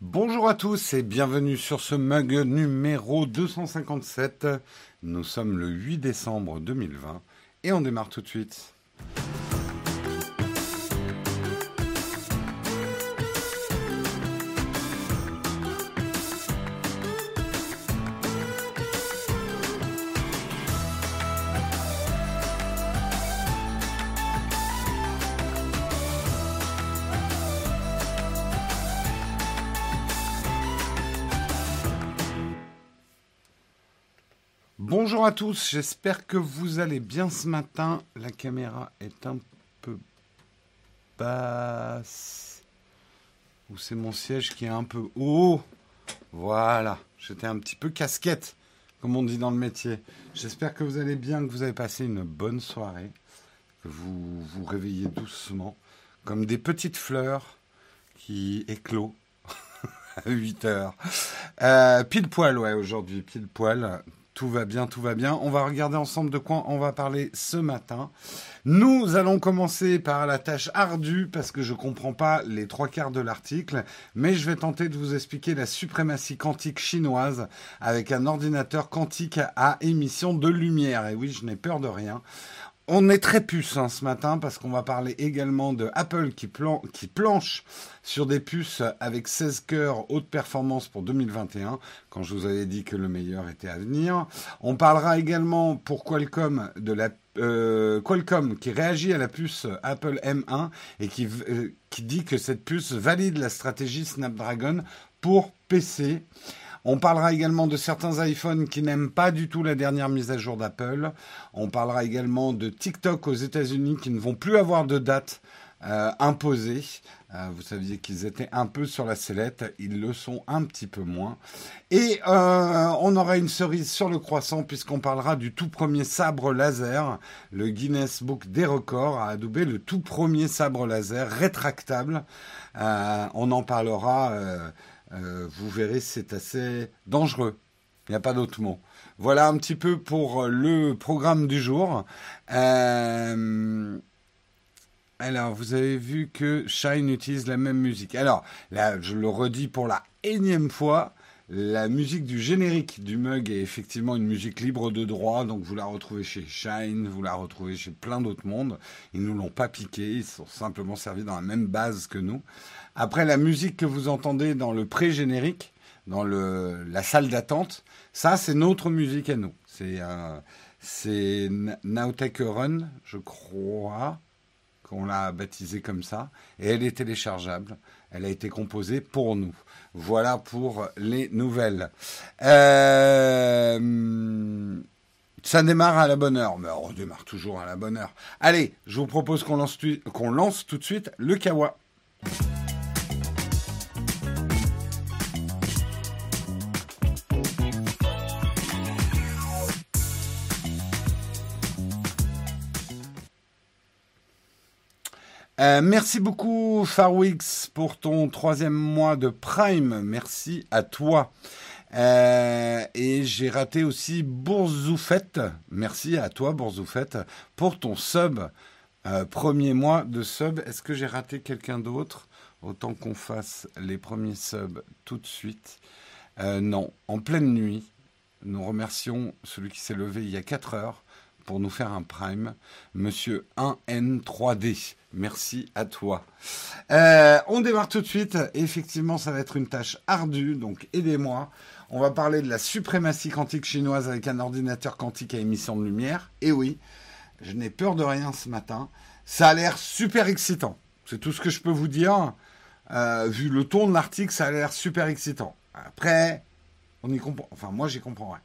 Bonjour à tous et bienvenue sur ce mug numéro 257. Nous sommes le 8 décembre 2020 et on démarre tout de suite. Bonjour à tous, j'espère que vous allez bien ce matin. La caméra est un peu basse. Ou c'est mon siège qui est un peu haut. Voilà, j'étais un petit peu casquette, comme on dit dans le métier. J'espère que vous allez bien, que vous avez passé une bonne soirée, que vous vous réveillez doucement, comme des petites fleurs qui éclosent à 8 heures. Euh, pile poil, ouais, aujourd'hui, pile poil. Tout va bien, tout va bien. On va regarder ensemble de quoi on va parler ce matin. Nous allons commencer par la tâche ardue parce que je ne comprends pas les trois quarts de l'article, mais je vais tenter de vous expliquer la suprématie quantique chinoise avec un ordinateur quantique à émission de lumière. Et oui, je n'ai peur de rien. On est très puce hein, ce matin parce qu'on va parler également de Apple qui, planche sur des puces avec 16 cœurs haute performance pour 2021, quand je vous avais dit que le meilleur était à venir. On parlera également pour Qualcomm de la euh, Qualcomm qui réagit à la puce Apple M1 et qui, euh, qui dit que cette puce valide la stratégie Snapdragon pour PC. On parlera également de certains iPhones qui n'aiment pas du tout la dernière mise à jour d'Apple. On parlera également de TikTok aux États-Unis qui ne vont plus avoir de date euh, imposée. Euh, vous saviez qu'ils étaient un peu sur la sellette, ils le sont un petit peu moins. Et euh, on aura une cerise sur le croissant puisqu'on parlera du tout premier sabre laser. Le Guinness Book des records a adoubé le tout premier sabre laser rétractable. on en parlera euh, vous verrez, c'est assez dangereux. Il n'y a pas d'autre mot. Voilà un petit peu pour le programme du jour. Euh, alors, vous avez vu que Shine utilise la même musique. Alors, là, je le redis pour la énième fois. La musique du générique du mug est effectivement une musique libre de droit, donc vous la retrouvez chez Shine, vous la retrouvez chez plein d'autres mondes. Ils ne nous l'ont pas piqué, ils sont simplement servis dans la même base que nous. Après, la musique que vous entendez dans le pré-générique, dans le, la salle d'attente, ça, c'est notre musique à nous. C'est euh, Nowtech Run, je crois, qu'on l'a baptisé comme ça. Et elle est téléchargeable. Elle a été composée pour nous. Voilà pour les nouvelles. Euh, ça démarre à la bonne heure, mais on démarre toujours à la bonne heure. Allez, je vous propose qu'on lance, qu'on lance tout de suite le Kawa. Euh, merci beaucoup Farwix pour ton troisième mois de Prime. Merci à toi. Euh, et j'ai raté aussi Bourzoufette. Merci à toi Bourzoufette pour ton sub. Euh, premier mois de sub. Est-ce que j'ai raté quelqu'un d'autre? Autant qu'on fasse les premiers subs tout de suite. non, en pleine nuit. Nous remercions celui qui s'est levé il y a 4 heures pour nous faire un prime, monsieur 1N3D. Merci à toi. Euh, on démarre tout de suite. Effectivement, ça va être une tâche ardue, donc aidez-moi. On va parler de la suprématie quantique chinoise avec un ordinateur quantique à émission de lumière. Et oui, je n'ai peur de rien ce matin. Ça a l'air super excitant. C'est tout ce que je peux vous dire. Euh, vu le ton de l'article, ça a l'air super excitant. Après, on y comprend. Enfin, moi, j'y comprends rien.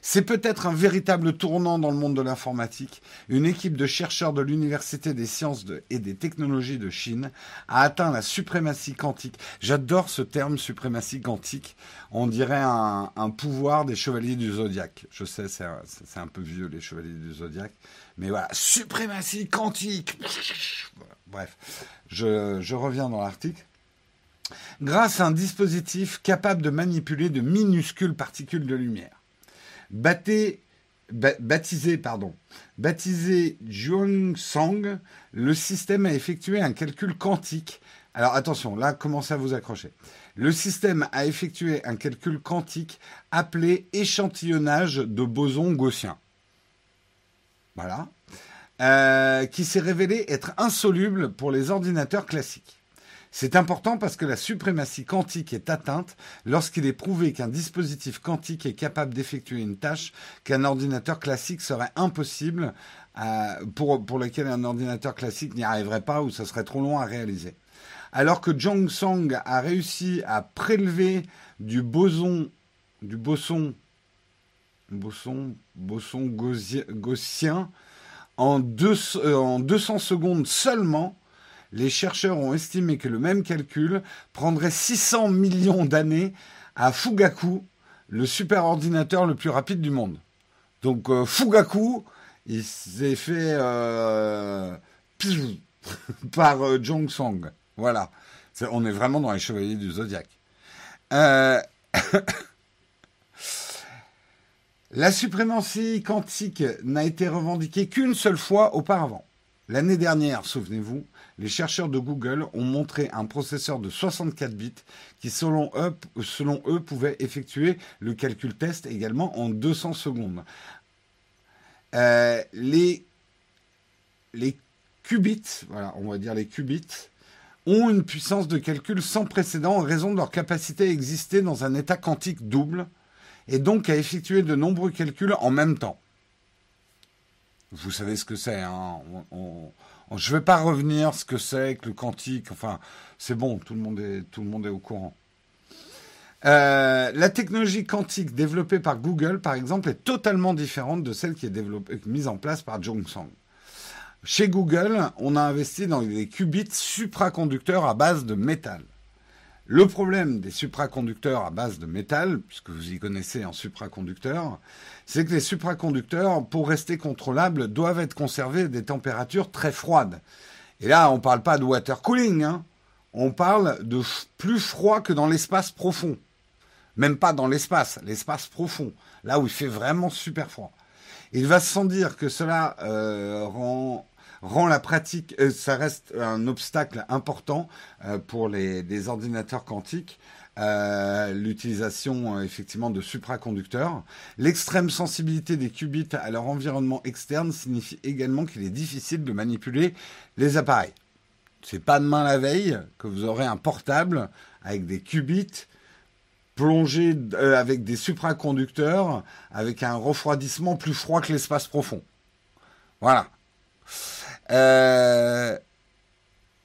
C'est peut-être un véritable tournant dans le monde de l'informatique. Une équipe de chercheurs de l'Université des sciences et des technologies de Chine a atteint la suprématie quantique. J'adore ce terme suprématie quantique. On dirait un, pouvoir des chevaliers du zodiaque. Je sais, c'est un, peu vieux les chevaliers du zodiaque. Mais voilà, suprématie quantique. Bref, je reviens dans l'article. Grâce à un dispositif capable de manipuler de minuscules particules de lumière baptisé, pardon, Sang, le système a effectué un calcul quantique. Alors attention, là, commencez à vous accrocher. le système a effectué un calcul quantique appelé échantillonnage de bosons gaussiens. Voilà. Euh, qui s'est révélé être insoluble pour les ordinateurs classiques. C'est important parce que la suprématie quantique est atteinte lorsqu'il est prouvé qu'un dispositif quantique est capable d'effectuer une tâche qu'un ordinateur classique serait impossible, euh, pour, pour lequel un ordinateur classique n'y arriverait pas ou ça serait trop long à réaliser. Alors que Zhong Song a réussi à prélever du boson, du boson, boson, boson gaussien en, deux, euh, en 200 secondes seulement, les chercheurs ont estimé que le même calcul prendrait 600 millions d'années à Fugaku, le superordinateur le plus rapide du monde. Donc euh, Fugaku, il s'est fait euh, par euh, Jong Song. Voilà. on est vraiment dans les chevaliers du zodiaque. La suprématie quantique n'a été revendiquée qu'une seule fois auparavant. L'année dernière, souvenez-vous, les chercheurs de Google ont montré un processeur de 64 bits qui, selon eux, pouvait effectuer le calcul test également en 200 secondes. Euh, les, les qubits, voilà, on va dire les qubits, ont une puissance de calcul sans précédent en raison de leur capacité à exister dans un état quantique double et donc à effectuer de nombreux calculs en même temps. Vous savez ce que c'est, hein je ne vais pas revenir ce que c'est que le quantique. Enfin, c'est bon, tout le monde est, au courant. Euh, la technologie quantique développée par Google, par exemple, est totalement différente de celle qui est mise en place par Jongsang. Chez Google, on a investi dans des qubits supraconducteurs à base de métal. Le problème des supraconducteurs à base de métal, puisque vous y connaissez en supraconducteur, c'est que les supraconducteurs, pour rester contrôlables, doivent être conservés à des températures très froides. Et là, on ne parle pas de water cooling, hein. on parle de plus froid que dans l'espace profond. Même pas dans l'espace, l'espace profond, là où il fait vraiment super froid. Il va sans dire que cela euh, rend rend la pratique, euh, ça reste un obstacle important euh, pour les, ordinateurs quantiques. Euh, l'utilisation effectivement de supraconducteurs. L'extrême sensibilité des qubits à leur environnement externe signifie également qu'il est difficile de manipuler les appareils. C'est pas demain la veille que vous aurez un portable avec des qubits plongés avec des supraconducteurs avec un refroidissement plus froid que l'espace profond. Voilà. Euh,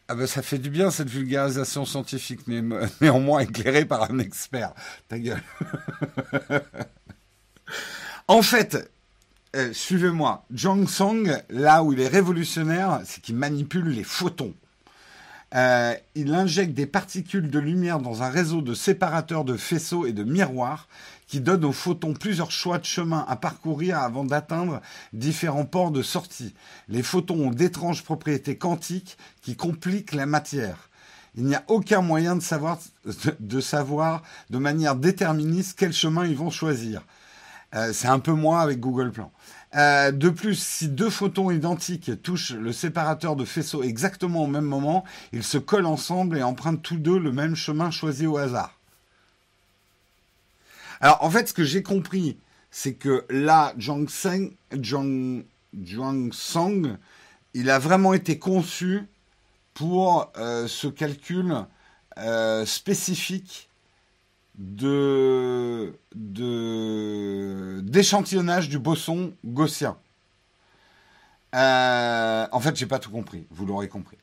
ah ben ça fait du bien cette vulgarisation scientifique, mais néanmoins éclairée par un expert. Ta gueule. en fait, euh, suivez-moi, Jong Song, là où il est révolutionnaire, c'est qu'il manipule les photons. Euh, il injecte des particules de lumière dans un réseau de séparateurs de faisceaux et de miroirs qui donne aux photons plusieurs choix de chemin à parcourir avant d'atteindre différents ports de sortie. Les photons ont d'étranges propriétés quantiques qui compliquent la matière. Il n'y a aucun moyen de savoir, de manière déterministe quel chemin ils vont choisir. Euh, c'est un peu moins avec Google Plan. Euh, de plus, si deux photons identiques touchent le séparateur de faisceaux exactement au même moment, ils se collent ensemble et empruntent tous deux le même chemin choisi au hasard. Alors, en fait, ce que j'ai compris, c'est que là, Zhang, Song, il a vraiment été conçu pour euh, ce calcul euh, spécifique de d'échantillonnage du boson gaussien. Euh, en fait, j'ai pas tout compris. Vous l'aurez compris.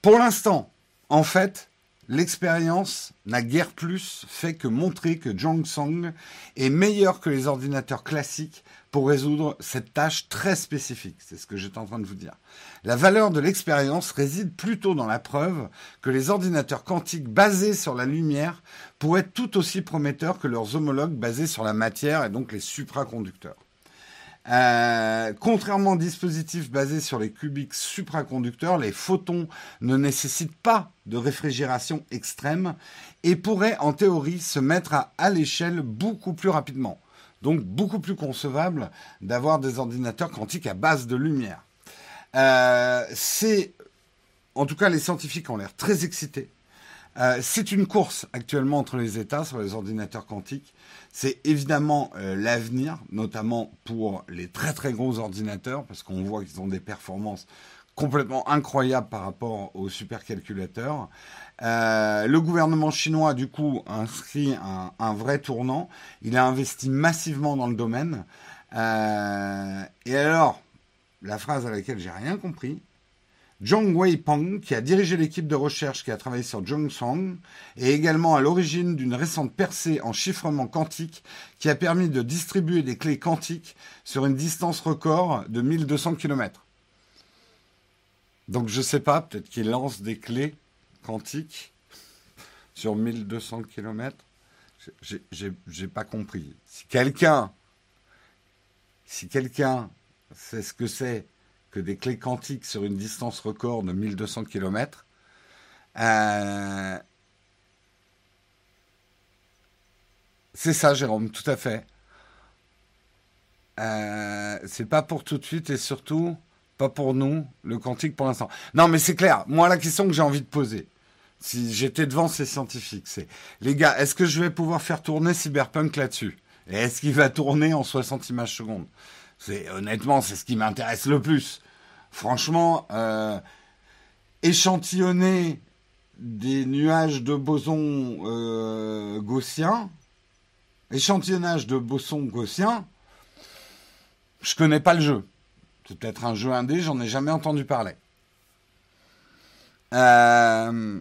Pour l'instant, en fait, L'expérience n'a guère plus fait que montrer que Song est meilleur que les ordinateurs classiques pour résoudre cette tâche très spécifique. C'est ce que j'étais en train de vous dire. La valeur de l'expérience réside plutôt dans la preuve que les ordinateurs quantiques basés sur la lumière pourraient être tout aussi prometteurs que leurs homologues basés sur la matière et donc les supraconducteurs. Euh, contrairement aux dispositifs basés sur les cubiques supraconducteurs, les photons ne nécessitent pas de réfrigération extrême et pourraient en théorie se mettre à, l'échelle beaucoup plus rapidement. Donc beaucoup plus concevable d'avoir des ordinateurs quantiques à base de lumière. Euh, c'est, en tout cas, les scientifiques ont l'air très excités Euh, c'est une course actuellement entre les États sur les ordinateurs quantiques. C'est évidemment euh, l'avenir, notamment pour les très très gros ordinateurs, parce qu'on voit qu'ils ont des performances complètement incroyables par rapport aux supercalculateurs. Euh, le gouvernement chinois, du coup, inscrit un, vrai tournant. Il a investi massivement dans le domaine. Et alors, la phrase à laquelle j'ai rien compris, Zhong Weipeng, qui a dirigé l'équipe de recherche qui a travaillé sur Zhongsong, est également à l'origine d'une récente percée en chiffrement quantique qui a permis de distribuer des clés quantiques sur une distance record de 1200 km. Donc je sais pas, peut-être qu'il lance des clés quantiques sur 1200 km. J'ai pas compris. Si quelqu'un, si quelqu'un sait ce que c'est que des clés quantiques sur une distance record de 1200 km. Euh, c'est ça, Jérôme, tout à fait. Euh, c'est pas pour tout de suite et surtout pas pour nous, le quantique pour l'instant. Non, mais c'est clair. Moi, la question que j'ai envie de poser, si j'étais devant ces scientifiques, c'est les gars, est-ce que je vais pouvoir faire tourner Cyberpunk là-dessus? Et est-ce qu'il va tourner en 60 images secondes? C'est honnêtement, c'est ce qui m'intéresse le plus. Franchement, euh, échantillonner des nuages de bosons euh, gaussiens, échantillonnage de bosons gaussiens, je connais pas le jeu. C'est peut-être un jeu indé, j'en ai jamais entendu parler. Euh,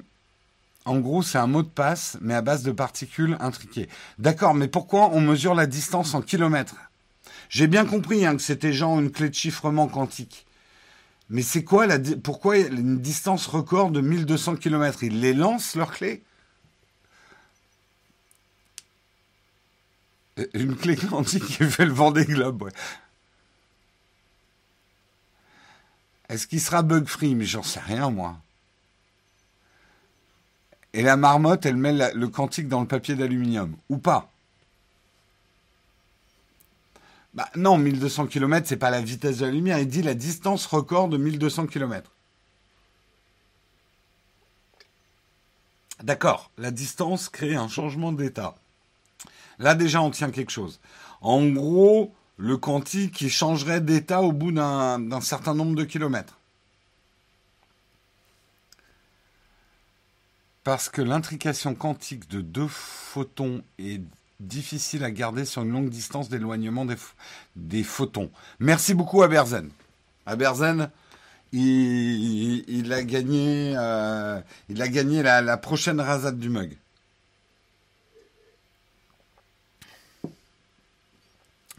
en gros, c'est un mot de passe, mais à base de particules intriquées. D'accord, mais pourquoi on mesure la distance en kilomètres? J'ai bien compris hein, que c'était genre une clé de chiffrement quantique. Mais c'est quoi la pourquoi une distance record de 1200 km Ils les lancent leurs clés? Euh, Une clé quantique qui fait le vent des globes, ouais. Est-ce qu'il sera bug free? Mais j'en sais rien, moi. Et la marmotte, elle met le quantique dans le papier d'aluminium. Ou pas? Bah, non, 1200 km, c'est pas la vitesse de la lumière. Il dit la distance record de 1200 km. D'accord, la distance crée un changement d'état. Là déjà, on tient quelque chose. En gros, le quantique changerait d'état au bout d'un certain nombre de kilomètres. Parce que l'intrication quantique de deux photons est difficile à garder sur une longue distance d'éloignement des, photons. Merci beaucoup à Berzen. À Berzen, il, a gagné, euh, la prochaine rasade du mug.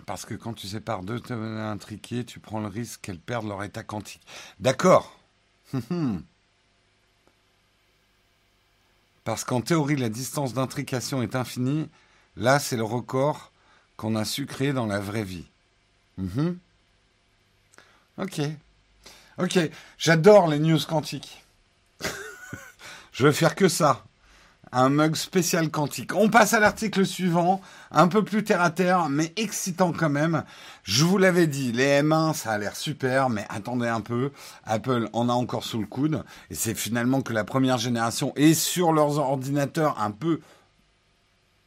Parce que quand tu sépares deux intriqués, tu prends le risque qu'elles perdent leur état quantique. D'accord. Parce qu'en théorie, la distance d'intrication est infinie Là, c'est le record qu'on a su créer dans la vraie vie. Mhm. Ok. Ok. J'adore les news quantiques. Je vais faire que ça. Un mug spécial quantique. On passe à l'article suivant, un peu plus terre à terre, mais excitant quand même. Je vous l'avais dit, les M1, ça a l'air super, mais attendez un peu. Apple en a encore sous le coude. Et c'est finalement que la première génération est sur leurs ordinateurs un peu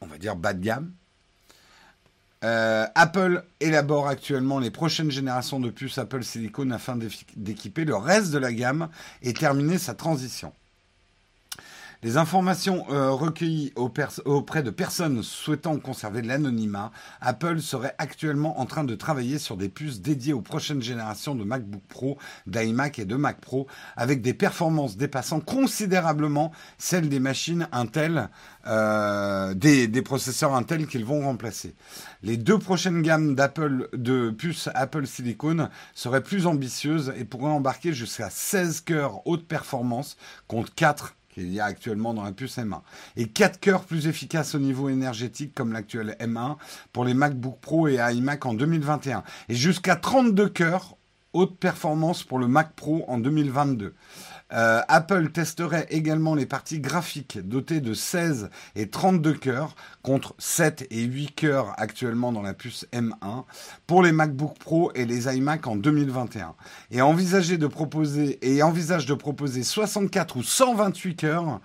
on va dire bas de gamme. Euh, Apple élabore actuellement les prochaines générations de puces Apple Silicon afin d'équiper le reste de la gamme et terminer sa transition. Les informations euh, recueillies auprès de personnes souhaitant conserver l'anonymat, Apple serait actuellement en train de travailler sur des puces dédiées aux prochaines générations de MacBook Pro, d'iMac et de Mac Pro, avec des performances dépassant considérablement celles des machines Intel, euh, des, des, processeurs Intel qu'ils vont remplacer. Les deux prochaines gammes d'Apple de puces Apple Silicon seraient plus ambitieuses et pourraient embarquer jusqu'à 16 cœurs haute performance contre 4 qu'il y a actuellement dans la puce M1. Et 4 cœurs plus efficaces au niveau énergétique comme l'actuel M1 pour les MacBook Pro et iMac en 2021. Et jusqu'à 32 cœurs haute performance pour le Mac Pro en 2022. Euh, Apple testerait également les parties graphiques dotées de 16 et 32 cœurs contre 7 et 8 cœurs actuellement dans la puce M1 pour les MacBook Pro et les iMac en 2021 et envisager de proposer et envisage de proposer 64 ou 128 cœurs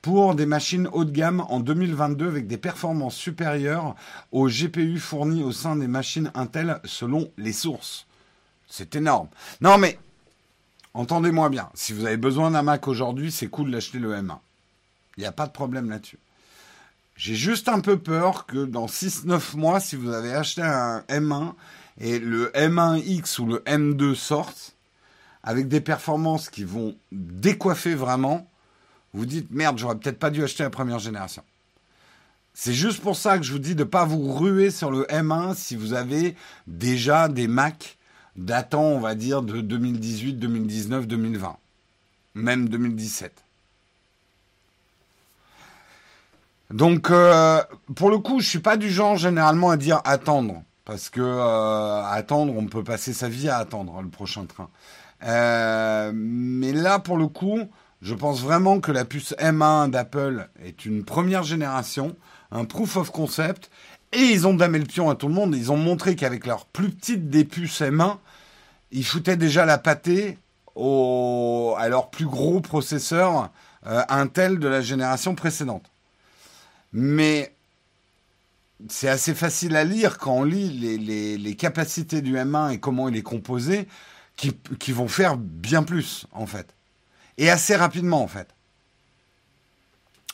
pour des machines haut de gamme en 2022 avec des performances supérieures aux GPU fournis au sein des machines Intel selon les sources. C'est énorme. Non mais, entendez-moi bien, si vous avez besoin d'un Mac aujourd'hui, c'est cool d'acheter le M1. Il n'y a pas de problème là-dessus. J'ai juste un peu peur que dans 6-9 mois, si vous avez acheté un M1 et le M1X ou le M2 sortent, avec des performances qui vont décoiffer vraiment, vous dites merde, j'aurais peut-être pas dû acheter la première génération. C'est juste pour ça que je vous dis de ne pas vous ruer sur le M1 si vous avez déjà des Mac datant, on va dire, de 2018, 2019, 2020, même 2017. Donc, euh, pour le coup, je suis pas du genre généralement à dire attendre, parce que euh, attendre, on peut passer sa vie à attendre le prochain train. Euh, mais là, pour le coup, je pense vraiment que la puce M1 d'Apple est une première génération, un proof of concept, et ils ont damé le pion à tout le monde. Ils ont montré qu'avec leur plus petite des puces M1, ils foutaient déjà la pâtée au, à leur plus gros processeur Intel de la génération précédente. Mais c'est assez facile à lire quand on lit les, capacités du M1 et comment il est composé, qui, qui, vont faire bien plus, en fait. Et assez rapidement, en fait.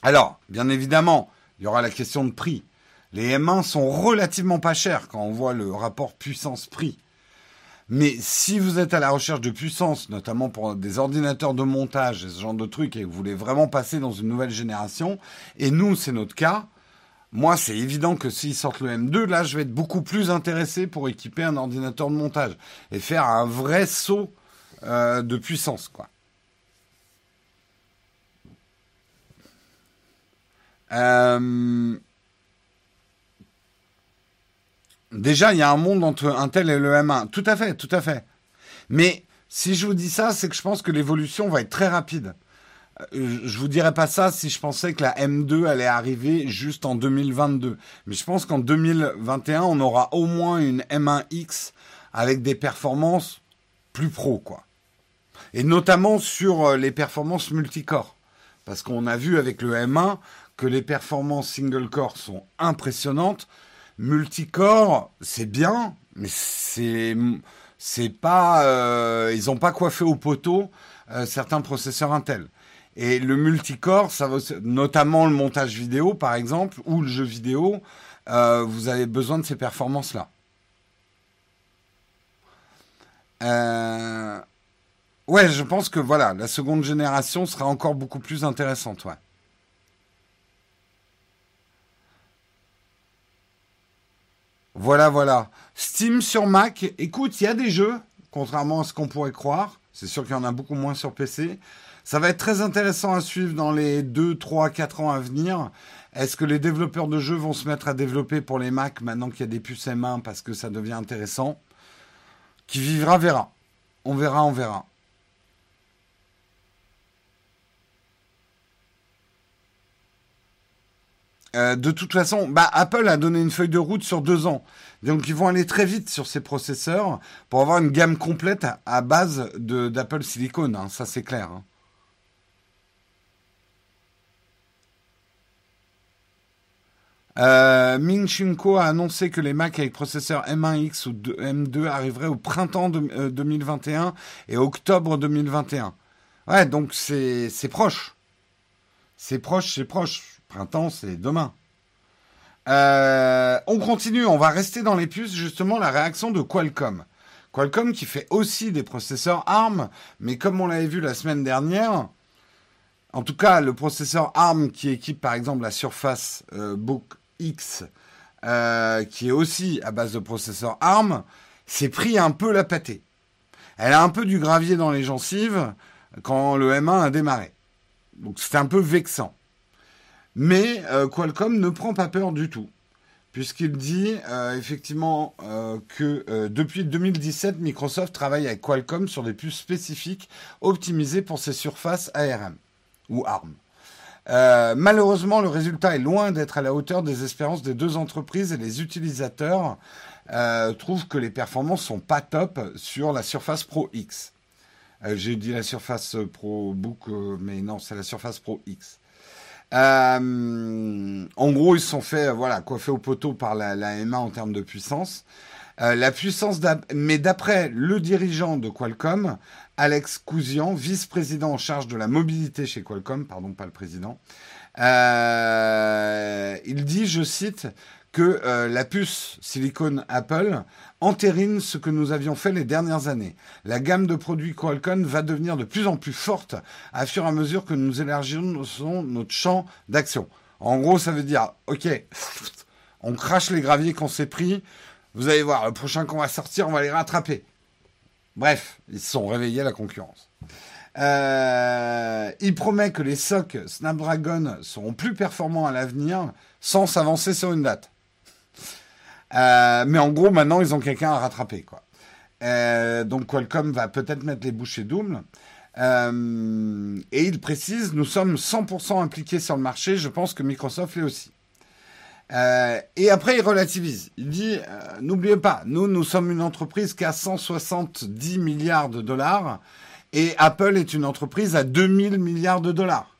Alors, bien évidemment, il y aura la question de prix. Les M1 sont relativement pas chers quand on voit le rapport puissance-prix. Mais si vous êtes à la recherche de puissance, notamment pour des ordinateurs de montage et ce genre de trucs, et que vous voulez vraiment passer dans une nouvelle génération, et nous, c'est notre cas, moi, c'est évident que s'ils sortent le M2, là, je vais être beaucoup plus intéressé pour équiper un ordinateur de montage et faire un vrai saut euh, de puissance, quoi. Euh, Déjà, il y a un monde entre Intel et le M1. Tout à fait, tout à fait. Mais si je vous dis ça, c'est que je pense que l'évolution va être très rapide. Euh, je vous dirais pas ça si je pensais que la M2 allait arriver juste en 2022. Mais je pense qu'en 2021, on aura au moins une M1X avec des performances plus pro, quoi. Et notamment sur euh, les performances multicore. Parce qu'on a vu avec le M1 que les performances single core sont impressionnantes multicore, c'est bien, mais c'est pas, euh, ils ont pas coiffé au poteau euh, certains processeurs Intel. Et le multicore, ça va, notamment le montage vidéo par exemple ou le jeu vidéo, euh, vous avez besoin de ces performances là. Ouais, je pense que voilà, la seconde génération sera encore beaucoup plus intéressante. Voilà, voilà. Steam sur Mac, écoute, il y a des jeux, contrairement à ce qu'on pourrait croire. C'est sûr qu'il y en a beaucoup moins sur PC. Ça va être très intéressant à suivre dans les 2, 3, 4 ans à venir. Est-ce que les développeurs de jeux vont se mettre à développer pour les Mac maintenant qu'il y a des puces M1 parce que ça devient intéressant? Qui vivra verra. On verra, on verra. Euh, de toute façon, bah, Apple a donné une feuille de route sur deux ans. Donc ils vont aller très vite sur ces processeurs pour avoir une gamme complète à, base d'Apple Silicon. Hein. ça c'est clair. Hein. Euh, a annoncé que les Mac avec processeur M1X ou M2 arriveraient au printemps de, 2021 euh, et octobre 2021. Ouais, donc c'est proche. C'est proche, c'est proche printemps, c'est demain. Euh, on continue, on va rester dans les puces, justement, la réaction de Qualcomm. Qualcomm qui fait aussi des processeurs ARM, mais comme on l'avait vu la semaine dernière, en tout cas, le processeur ARM qui équipe par exemple la Surface euh, Book X, euh, qui est aussi à base de processeur ARM, s'est pris un peu la pâtée. Elle a un peu du gravier dans les gencives quand le M1 a démarré. Donc c'est un peu vexant. Mais euh, Qualcomm ne prend pas peur du tout, puisqu'il dit euh, effectivement euh, que depuis 2017, Microsoft travaille avec Qualcomm sur des puces spécifiques optimisées pour ses surfaces ARM ou ARM. malheureusement, le résultat est loin d'être à la hauteur des espérances des deux entreprises et les utilisateurs trouvent que les performances sont pas top sur la Surface Pro X. J'ai dit la Surface Pro Book, mais non, c'est la Surface Pro X. Euh, en gros, ils sont fait voilà coiffés au poteau par la, la M1 en termes de puissance. Euh, la puissance, mais d'après le dirigeant de Qualcomm, Alex Kouzian, vice-président en charge de la mobilité chez Qualcomm, pardon, pas le président, euh, il dit, je cite, que euh, la puce silicone Apple entérine ce que nous avions fait les dernières années. La gamme de produits Qualcomm va devenir de plus en plus forte à fur et à mesure que nous élargissons notre champ d'action. En gros, ça veut dire, ok, on crache les graviers qu'on s'est pris, vous allez voir, le prochain qu'on va sortir, on va les rattraper. Bref, ils se sont réveillés à la concurrence. Euh, il promet que les SOC Snapdragon seront plus performants à l'avenir sans s'avancer sur une date. Euh, mais en gros, maintenant, ils ont quelqu'un à rattraper. Quoi. Euh, donc Qualcomm va peut-être mettre les bouchées doubles. et il précise, nous sommes 100% impliqués sur le marché, je pense que Microsoft l'est aussi. Euh, et après, il relativise. Il dit, euh, n'oubliez pas, nous, nous sommes une entreprise qui a 170 milliards de dollars et Apple est une entreprise à 2000 milliards de dollars.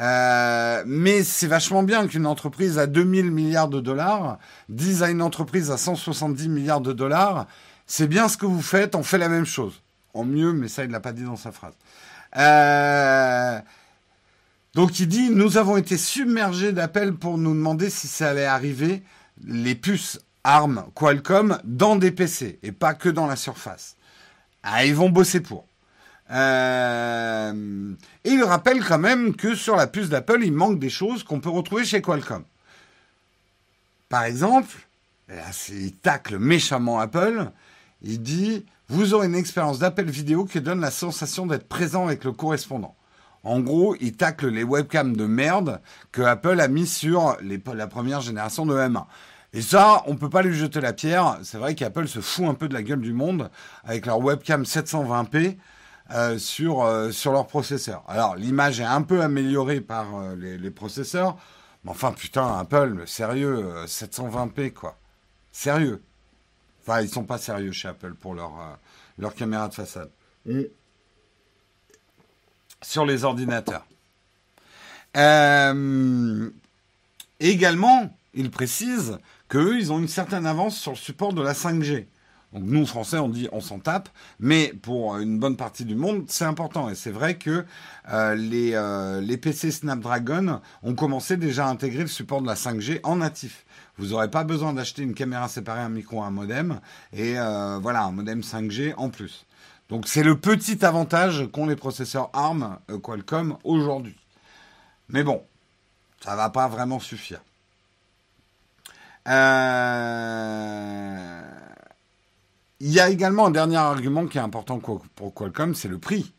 Euh, mais c'est vachement bien qu'une entreprise à 2000 milliards de dollars dise à une entreprise à 170 milliards de dollars, c'est bien ce que vous faites, on fait la même chose. En mieux, mais ça, il ne l'a pas dit dans sa phrase. Euh, donc il dit, nous avons été submergés d'appels pour nous demander si ça allait arriver, les puces ARM Qualcomm, dans des PC, et pas que dans la surface. Ah, ils vont bosser pour. Euh, et il rappelle quand même que sur la puce d'Apple, il manque des choses qu'on peut retrouver chez Qualcomm. Par exemple, il tacle méchamment Apple, il dit, vous aurez une expérience d'appel vidéo qui donne la sensation d'être présent avec le correspondant. En gros, il tacle les webcams de merde que Apple a mis sur la première génération de M1. Et ça, on peut pas lui jeter la pierre. C'est vrai qu'Apple se fout un peu de la gueule du monde avec leur webcam 720p euh, sur, euh, sur leur processeur. Alors, l'image est un peu améliorée par euh, les, processeurs. Mais enfin, putain, Apple, sérieux, 720p, quoi. Sérieux. Enfin, ils sont pas sérieux chez Apple pour leur, caméra de façade sur les ordinateurs. Également, il précise qu'eux, ils ont une certaine avance sur le support de la 5G. Donc nous, Français, on dit on s'en tape, mais pour une bonne partie du monde, c'est important. Et c'est vrai que euh, les, euh, les PC Snapdragon ont commencé déjà à intégrer le support de la 5G en natif. Vous n'aurez pas besoin d'acheter une caméra séparée, un micro, un modem, et voilà, un modem 5G en plus. Donc c'est le petit avantage qu'ont les processeurs ARM euh, Qualcomm aujourd'hui. Mais bon, ça va pas vraiment suffire. Euh, il y a également un dernier argument qui est important pour Qualcomm, c'est le prix.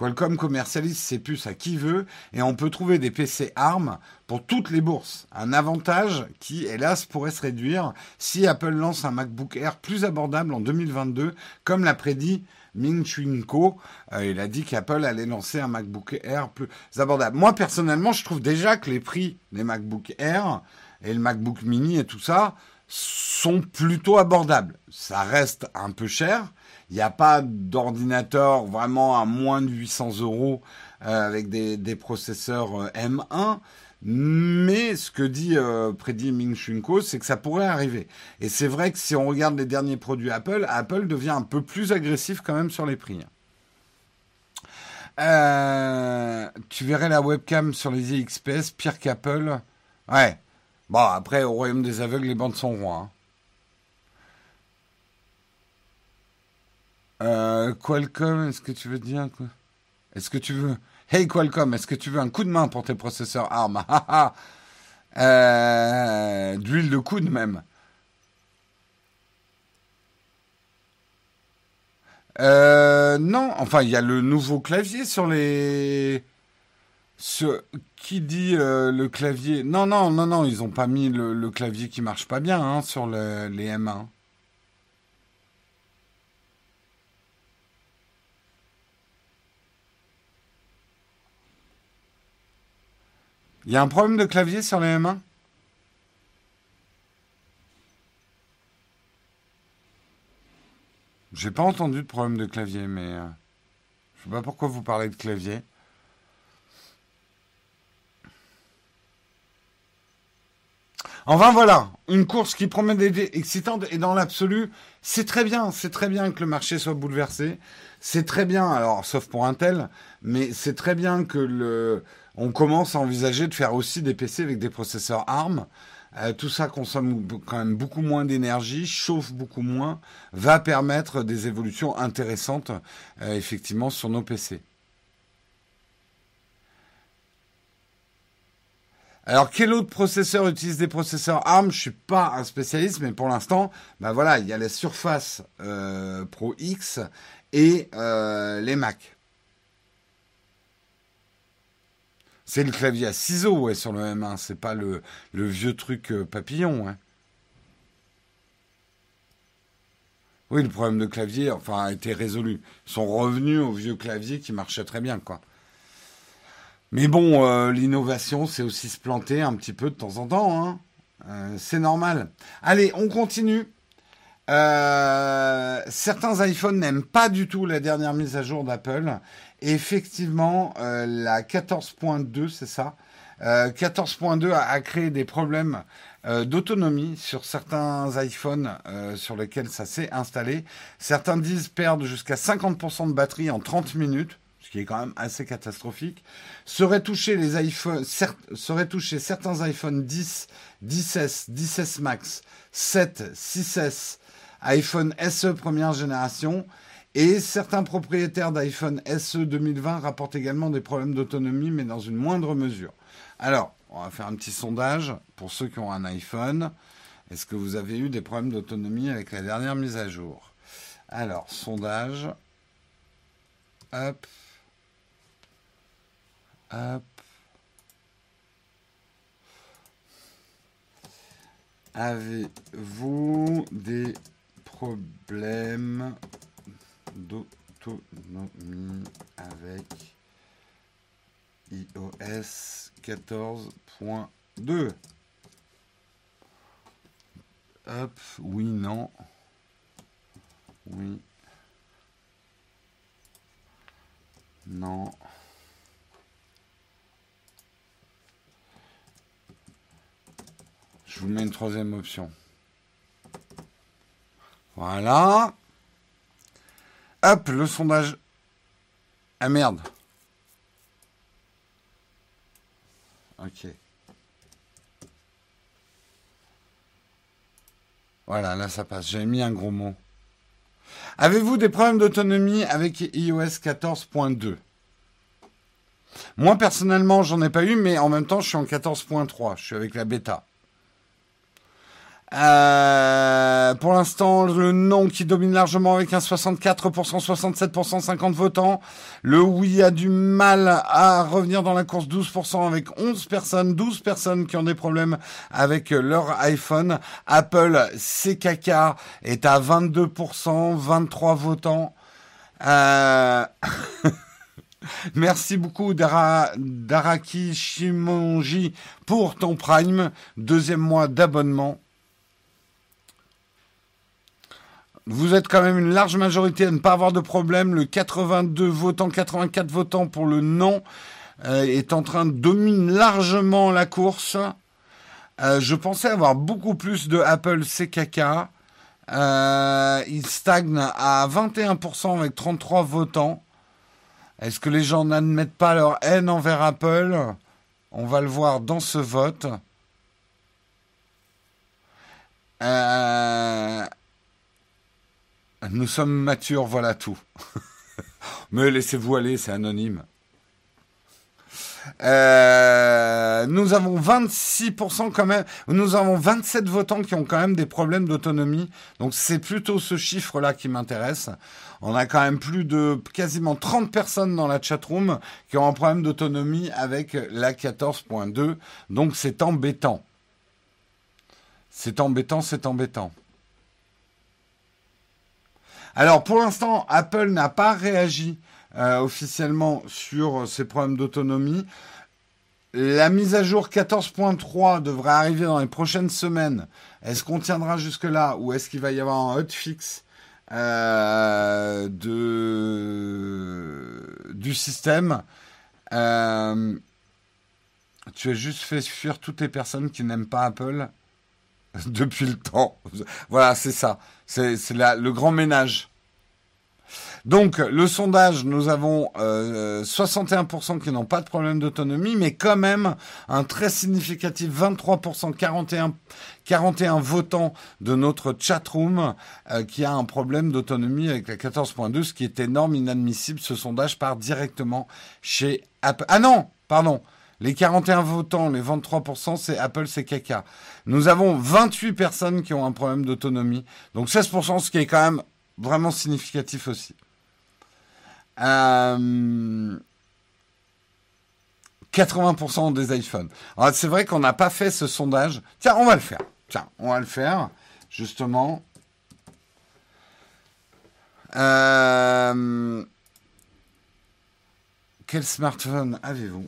Qualcomm commercialise ses puces à qui veut et on peut trouver des PC ARM pour toutes les bourses. Un avantage qui, hélas, pourrait se réduire si Apple lance un MacBook Air plus abordable en 2022, comme l'a prédit Ming Chun Ko. Euh, il a dit qu'Apple allait lancer un MacBook Air plus abordable. Moi, personnellement, je trouve déjà que les prix des MacBook Air et le MacBook Mini et tout ça sont plutôt abordables. Ça reste un peu cher. Il n'y a pas d'ordinateur vraiment à moins de 800 euros euh, avec des, des processeurs euh, M1. Mais ce que dit euh, prédit Ming Shunko, c'est que ça pourrait arriver. Et c'est vrai que si on regarde les derniers produits Apple, Apple devient un peu plus agressif quand même sur les prix. Euh, tu verrais la webcam sur les XPS pire qu'Apple? Ouais. Bon, après, au royaume des aveugles, les bandes sont rois. Hein. Euh, Qualcomm, est-ce que tu veux dire quoi? Est-ce que tu veux? Hey Qualcomm, est-ce que tu veux un coup de main pour tes processeurs ARM euh, D'huile de coude même. Euh, non, enfin, il y a le nouveau clavier sur les. Qui dit euh, le clavier? Non, non, non, non, ils n'ont pas mis le, clavier qui marche pas bien hein, sur les M1. Il y a un problème de clavier sur les M1 J'ai pas entendu de problème de clavier, mais euh, je sais pas pourquoi vous parlez de clavier. Enfin voilà, une course qui promet d'être excitante et dans l'absolu, c'est très bien, c'est très bien que le marché soit bouleversé. C'est très bien, alors sauf pour Intel, mais c'est très bien que le, on commence à envisager de faire aussi des PC avec des processeurs ARM. Euh, tout ça consomme quand même beaucoup moins d'énergie, chauffe beaucoup moins, va permettre des évolutions intéressantes euh, effectivement sur nos PC. Alors, quel autre processeur utilise des processeurs ARM Je suis pas un spécialiste, mais pour l'instant, ben voilà, il y a la Surface euh, Pro X et les Mac. C'est le clavier à ciseaux sur le M1, c'est pas le, vieux truc euh, papillon. Hein. Oui, le problème de clavier, enfin, a été résolu. Ils sont revenus au vieux clavier qui marchait très bien, quoi. Mais bon, euh, l'innovation, c'est aussi se planter un petit peu de temps en temps. Hein. Euh, c'est normal. Allez, on continue. certains iPhones n'aiment pas du tout la dernière mise à jour d'Apple effectivement, euh, la 14.2, c'est ça 14.2 euh, a, créé des problèmes euh, d'autonomie sur certains iPhones sur lesquels ça s'est installé. Certains disent perdre jusqu'à 50% de batterie en 30 minutes, qui est quand même assez catastrophique. Seraient touchés les iPhones, seraient certains iPhones 10, 10S, 10S Max, 7, 6S, iPhone SE première génération et certains propriétaires d'iPhone SE 2020 rapportent également des problèmes d'autonomie, mais dans une moindre mesure. Alors, on va faire un petit sondage pour ceux qui ont un iPhone. Est-ce que vous avez eu des problèmes d'autonomie avec la dernière mise à jour? Alors, sondage. Hop. Hop. Avez-vous des problèmes d'autonomie avec iOS 14.2. Hop, oui, non. Oui. Non. Je vous mets une troisième option. Voilà. Hop, le sondage. Ah merde. Ok. Voilà, là ça passe. J'ai mis un gros mot. Avez-vous des problèmes d'autonomie avec iOS 14.2 Moi personnellement, j'en ai pas eu, mais en même temps, je suis en 14.3. Je suis avec la bêta. Euh, pour l'instant, le non qui domine largement avec un 64%, 67%, 50 votants. Le oui a du mal à revenir dans la course 12% avec 11 personnes, 12 personnes qui ont des problèmes avec leur iPhone. Apple, CKK est à 22%, 23 votants. Euh... Merci beaucoup Dara, Daraki Shimonji pour ton Prime, deuxième mois d'abonnement. Vous êtes quand même une large majorité à ne pas avoir de problème. Le 82 votants, 84 votants pour le non euh, est en train de dominer largement la course. Euh, je pensais avoir beaucoup plus de Apple CKK. Euh, il stagne à 21% avec 33 votants. Est-ce que les gens n'admettent pas leur haine envers Apple? On va le voir dans ce vote. Euh, nous sommes matures, voilà tout. Mais laissez-vous aller, c'est anonyme. Euh, nous avons 26% quand même, nous avons 27 votants qui ont quand même des problèmes d'autonomie. Donc c'est plutôt ce chiffre-là qui m'intéresse. On a quand même plus de quasiment 30 personnes dans la chatroom qui ont un problème d'autonomie avec la 14.2. Donc c'est embêtant. C'est embêtant, c'est embêtant. Alors pour l'instant, Apple n'a pas réagi euh, officiellement sur ces problèmes d'autonomie. La mise à jour 14.3 devrait arriver dans les prochaines semaines. Est-ce qu'on tiendra jusque-là ou est-ce qu'il va y avoir un hotfix euh, du système euh, Tu as juste fait fuir toutes les personnes qui n'aiment pas Apple. depuis le temps. Voilà, c'est ça. C'est le grand ménage. Donc, le sondage, nous avons euh, 61% qui n'ont pas de problème d'autonomie, mais quand même un très significatif 23%, 41, 41 votants de notre chatroom euh, qui a un problème d'autonomie avec la 14.2, ce qui est énorme, inadmissible. Ce sondage part directement chez Apple. Ah non, pardon. Les 41 votants, les 23%, c'est Apple, c'est caca. Nous avons 28 personnes qui ont un problème d'autonomie. Donc 16%, ce qui est quand même vraiment significatif aussi. 80% euh, des iPhones. c'est vrai qu'on n'a pas fait ce sondage. Tiens, on va le faire. Tiens, on va le faire, justement. Euh, quel smartphone avez-vous?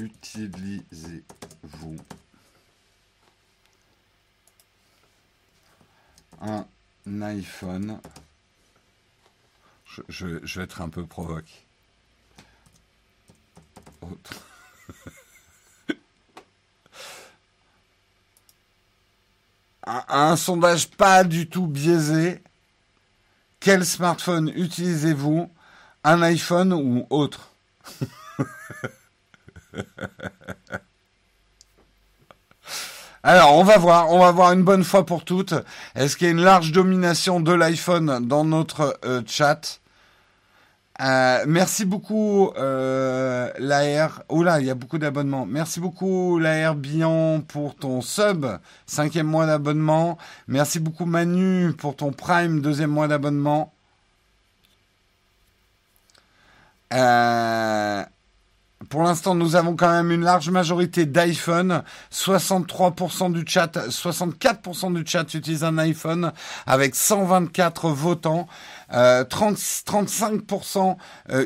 Utilisez-vous un iPhone? Je, vais être un peu provoque. un, sondage pas du tout biaisé. Quel smartphone utilisez-vous? Un iPhone ou autre? Alors, on va voir, on va voir une bonne fois pour toutes. Est-ce qu'il y a une large domination de l'iPhone dans notre euh, chat? Euh, Merci beaucoup, euh, l'AR. Oula, il y a beaucoup d'abonnements. Merci beaucoup, l'AR Bian, pour ton sub, cinquième mois d'abonnement. Merci beaucoup, Manu, pour ton Prime, deuxième mois d'abonnement. Euh, pour l'instant, nous avons quand même une large majorité d'iPhone. 63% du chat, 64% du chat utilise un iPhone avec 124 votants. 30, 35%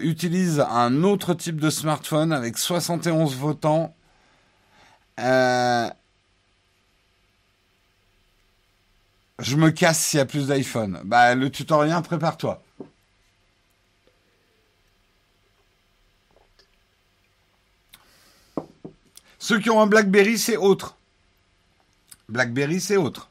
utilisent un autre type de smartphone avec 71 votants. Euh, je me casse s'il y a plus d'iPhone. Bah, le tutoriel, prépare-toi. Ceux qui ont un BlackBerry, c'est autre. BlackBerry, c'est autre.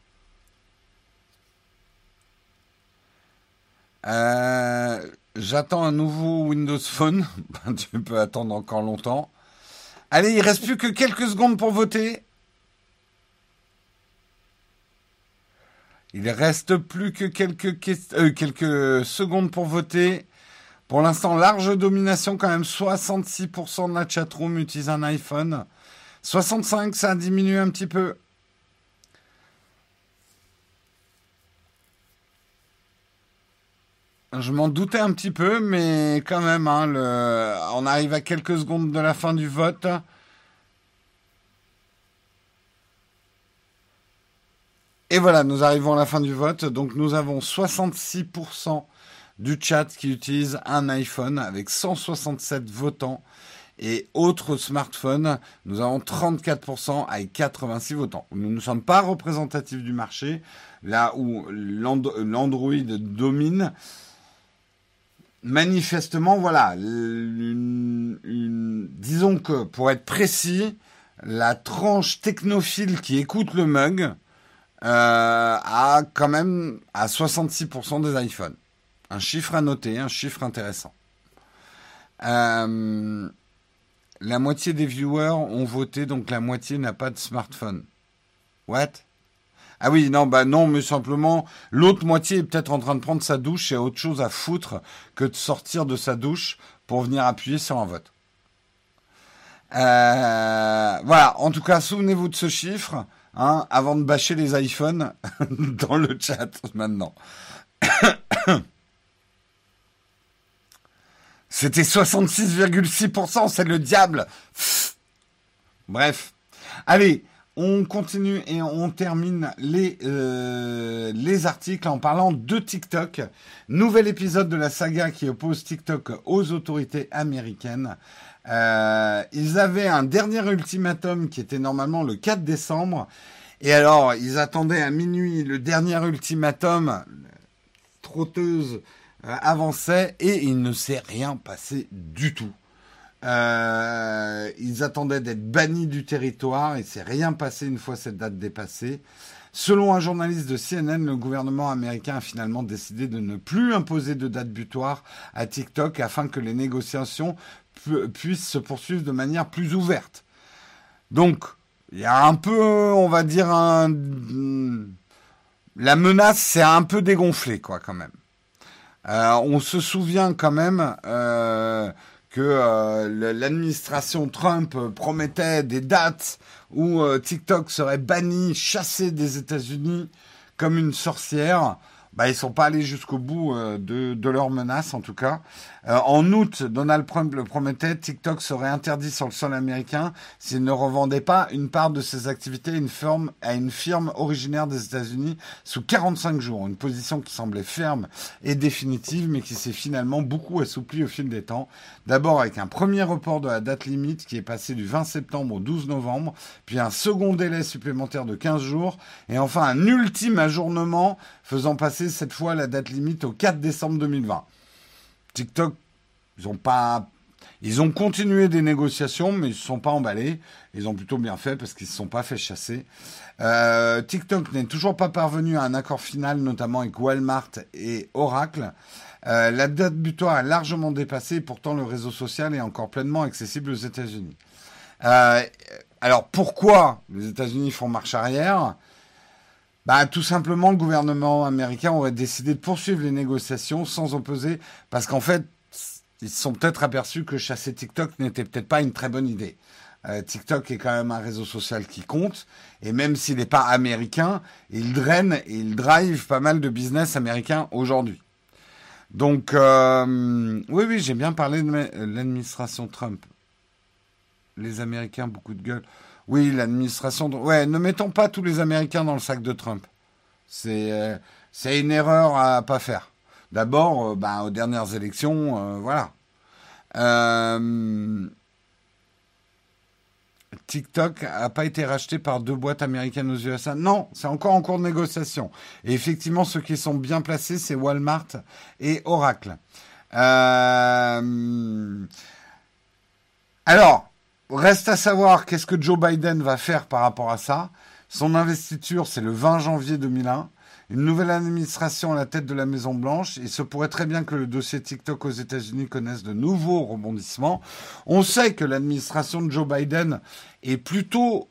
Euh, j'attends un nouveau Windows Phone. tu peux attendre encore longtemps. Allez, il reste plus que quelques secondes pour voter. Il reste plus que quelques, euh, quelques secondes pour voter. Pour l'instant, large domination quand même. 66% de la chatroom utilise un iPhone. 65, ça a diminué un petit peu. Je m'en doutais un petit peu, mais quand même, hein, on arrive à quelques secondes de la fin du vote. Et voilà, nous arrivons à la fin du vote. Donc nous avons 66% du chat qui utilise un iPhone avec 167 votants. Et autres smartphones, nous avons 34% avec 86 votants. Nous ne sommes pas représentatifs du marché, là où l'Android domine. Manifestement, voilà, disons que pour être précis, la tranche technophile qui écoute le mug euh, a quand même à 66% des iPhones. Un chiffre à noter, un chiffre intéressant. Euh, la moitié des viewers ont voté, donc la moitié n'a pas de smartphone. What? Ah oui, non, bah non, mais simplement, l'autre moitié est peut-être en train de prendre sa douche et a autre chose à foutre que de sortir de sa douche pour venir appuyer sur un vote. Euh, voilà, en tout cas, souvenez-vous de ce chiffre, hein, avant de bâcher les iPhones dans le chat maintenant. C'était 66,6%, c'est le diable. Bref. Allez, on continue et on termine les, euh, les articles en parlant de TikTok. Nouvel épisode de la saga qui oppose TikTok aux autorités américaines. Euh, ils avaient un dernier ultimatum qui était normalement le 4 décembre. Et alors, ils attendaient à minuit le dernier ultimatum. Trotteuse avançait et il ne s'est rien passé du tout. Euh, ils attendaient d'être bannis du territoire et c'est rien passé une fois cette date dépassée. Selon un journaliste de CNN, le gouvernement américain a finalement décidé de ne plus imposer de date butoir à TikTok afin que les négociations puissent se poursuivre de manière plus ouverte. Donc, il y a un peu, on va dire, la menace s'est un peu dégonflée, quoi, quand même. Euh, on se souvient quand même euh, que euh, l'administration Trump promettait des dates où TikTok serait banni, chassé des États-Unis comme une sorcière bah, ils sont pas allés jusqu'au bout euh, de, de leurs menaces, en tout cas. Euh, en août, Donald Trump le promettait, TikTok serait interdit sur le sol américain s'il ne revendait pas une part de ses activités à une firme, à une firme originaire des États-Unis sous 45 jours. Une position qui semblait ferme et définitive, mais qui s'est finalement beaucoup assouplie au fil des temps. D'abord avec un premier report de la date limite qui est passé du 20 septembre au 12 novembre, puis un second délai supplémentaire de 15 jours, et enfin un ultime ajournement faisant passer cette fois la date limite au 4 décembre 2020. TikTok, ils ont pas, ils ont continué des négociations, mais ils ne se sont pas emballés. Ils ont plutôt bien fait parce qu'ils ne se sont pas fait chasser. Euh, TikTok n'est toujours pas parvenu à un accord final, notamment avec Walmart et Oracle. Euh, la date butoir est largement dépassée, pourtant le réseau social est encore pleinement accessible aux États-Unis. Euh, alors pourquoi les États-Unis font marche arrière? Bah, tout simplement, le gouvernement américain aurait décidé de poursuivre les négociations sans opposer, parce qu'en fait, ils se sont peut-être aperçus que chasser TikTok n'était peut-être pas une très bonne idée. Euh, TikTok est quand même un réseau social qui compte, et même s'il n'est pas américain, il draine et il drive pas mal de business américains aujourd'hui. Donc, euh, oui, oui, j'ai bien parlé de l'administration Trump. Les Américains, beaucoup de gueule. Oui, l'administration. Ouais, ne mettons pas tous les Américains dans le sac de Trump. C'est euh, une erreur à pas faire. D'abord, euh, ben, aux dernières élections, euh, voilà. TikTok n'a pas été racheté par deux boîtes américaines aux USA. Non, c'est encore en cours de négociation. Et effectivement, ceux qui sont bien placés, c'est Walmart et Oracle. Alors, Reste à savoir qu'est-ce que Joe Biden va faire par rapport à ça. Son investiture, c'est le 20 janvier 2001. Une nouvelle administration à la tête de la Maison Blanche. Il se pourrait très bien que le dossier TikTok aux États-Unis connaisse de nouveaux rebondissements. On sait que l'administration de Joe Biden est plutôt,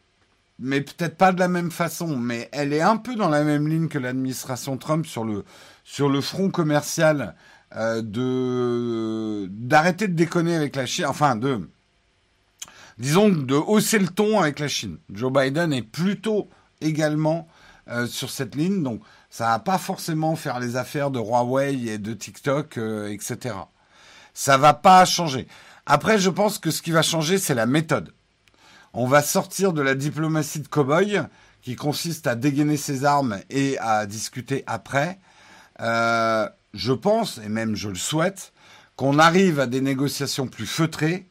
mais peut-être pas de la même façon, mais elle est un peu dans la même ligne que l'administration Trump sur le sur le front commercial euh, de d'arrêter de déconner avec la Chine, enfin de disons, de hausser le ton avec la Chine. Joe Biden est plutôt également euh, sur cette ligne, donc ça va pas forcément faire les affaires de Huawei et de TikTok, euh, etc. Ça va pas changer. Après, je pense que ce qui va changer, c'est la méthode. On va sortir de la diplomatie de cow-boy, qui consiste à dégainer ses armes et à discuter après. Euh, je pense, et même je le souhaite, qu'on arrive à des négociations plus feutrées,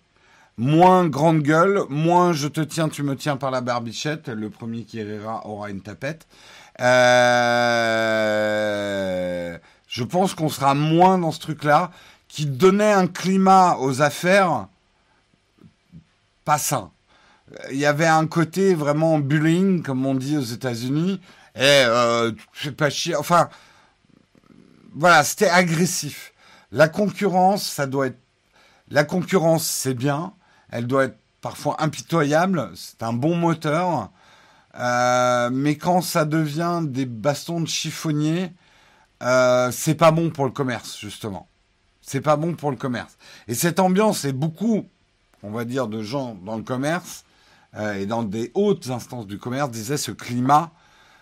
moins grande gueule, moins je te tiens, tu me tiens par la barbichette. Le premier qui rira aura une tapette. Euh, je pense qu'on sera moins dans ce truc-là, qui donnait un climat aux affaires pas sain. Il y avait un côté vraiment bullying, comme on dit aux États-Unis. Et euh, tu fais pas chier. Enfin, voilà, c'était agressif. La concurrence, ça doit être. La concurrence, c'est bien elle doit être parfois impitoyable. C'est un bon moteur. Euh, mais quand ça devient des bastons de chiffonnier, euh, c'est pas bon pour le commerce, justement. C'est pas bon pour le commerce. Et cette ambiance est beaucoup, on va dire, de gens dans le commerce euh, et dans des hautes instances du commerce disaient ce climat,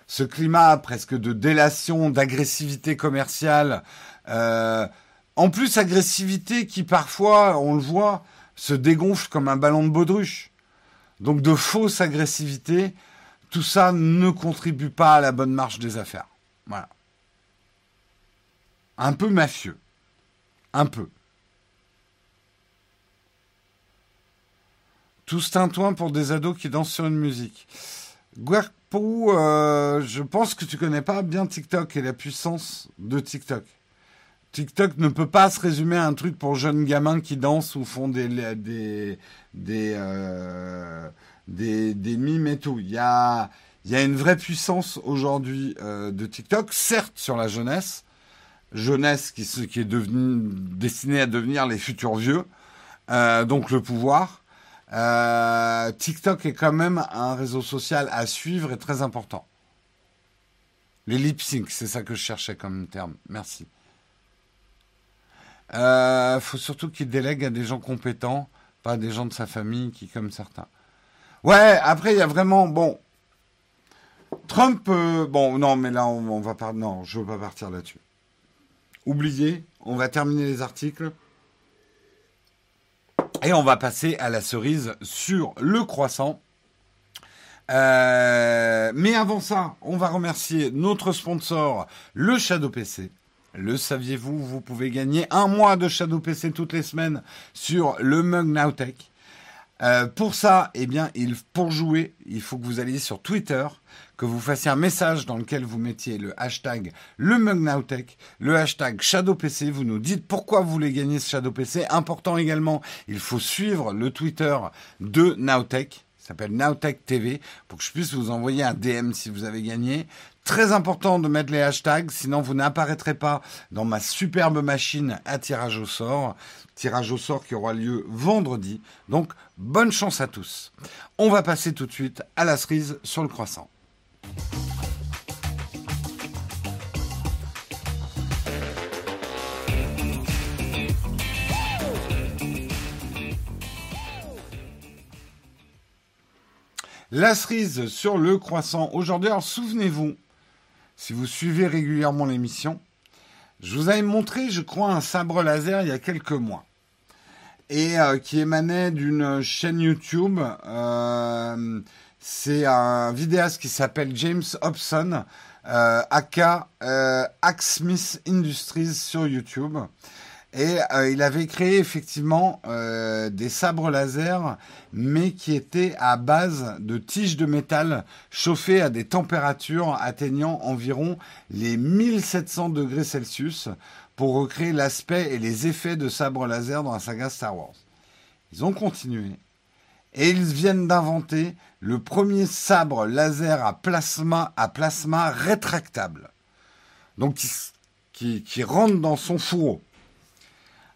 ce climat presque de délation, d'agressivité commerciale. en plus, agressivité qui parfois, on le voit, se dégonfle comme un ballon de baudruche. Donc de fausse agressivité, tout ça ne contribue pas à la bonne marche des affaires. Voilà. Un peu mafieux. Un peu. Tout tintouin pour des ados qui dansent sur une musique. Guerpou, euh, je pense que tu connais pas bien TikTok et la puissance de TikTok. TikTok ne peut pas se résumer à un truc pour jeunes gamins qui dansent ou font des des euh, des, des mimes et tout. Il y a y a une vraie puissance aujourd'hui euh, de TikTok, certes sur la jeunesse, jeunesse qui, qui est devenue destinée à devenir les futurs vieux, euh, donc le pouvoir. TikTok est quand même un réseau social à suivre et très important. Les lip sync, c'est ça que je cherchais comme terme. Merci. Il euh, faut surtout qu'il délègue à des gens compétents, pas à des gens de sa famille qui, comme certains. Ouais, après, il y a vraiment. Bon. Trump. Euh, bon, non, mais là, on, va pas. Non, je veux pas partir là-dessus. Oubliez, on va terminer les articles. Et on va passer à la cerise sur le croissant. Euh, mais avant ça, on va remercier notre sponsor, le Shadow PC. Le saviez-vous, vous pouvez gagner un mois de Shadow PC toutes les semaines sur le Mug Nowtech. Euh, pour ça, eh bien, il, pour jouer, il faut que vous alliez sur Twitter, que vous fassiez un message dans lequel vous mettiez le hashtag le Nowtech, le hashtag ShadowPC. Vous nous dites pourquoi vous voulez gagner ce ShadowPC. Important également, il faut suivre le Twitter de Nowtech s'appelle Nowtech TV, pour que je puisse vous envoyer un DM si vous avez gagné. Très important de mettre les hashtags, sinon vous n'apparaîtrez pas dans ma superbe machine à tirage au sort. Tirage au sort qui aura lieu vendredi. Donc, bonne chance à tous. On va passer tout de suite à la cerise sur le croissant. La cerise sur le croissant aujourd'hui. Alors souvenez-vous, si vous suivez régulièrement l'émission, je vous avais montré, je crois, un sabre laser il y a quelques mois. Et euh, qui émanait d'une chaîne YouTube. Euh, c'est un vidéaste qui s'appelle James Hobson, euh, aka euh, Axsmith Industries sur YouTube. Et euh, il avait créé effectivement euh, des sabres laser, mais qui étaient à base de tiges de métal chauffées à des températures atteignant environ les 1700 degrés Celsius pour recréer l'aspect et les effets de sabres laser dans la saga Star Wars. Ils ont continué et ils viennent d'inventer le premier sabre laser à plasma, à plasma rétractable. Donc qui, rentre dans son fourreau.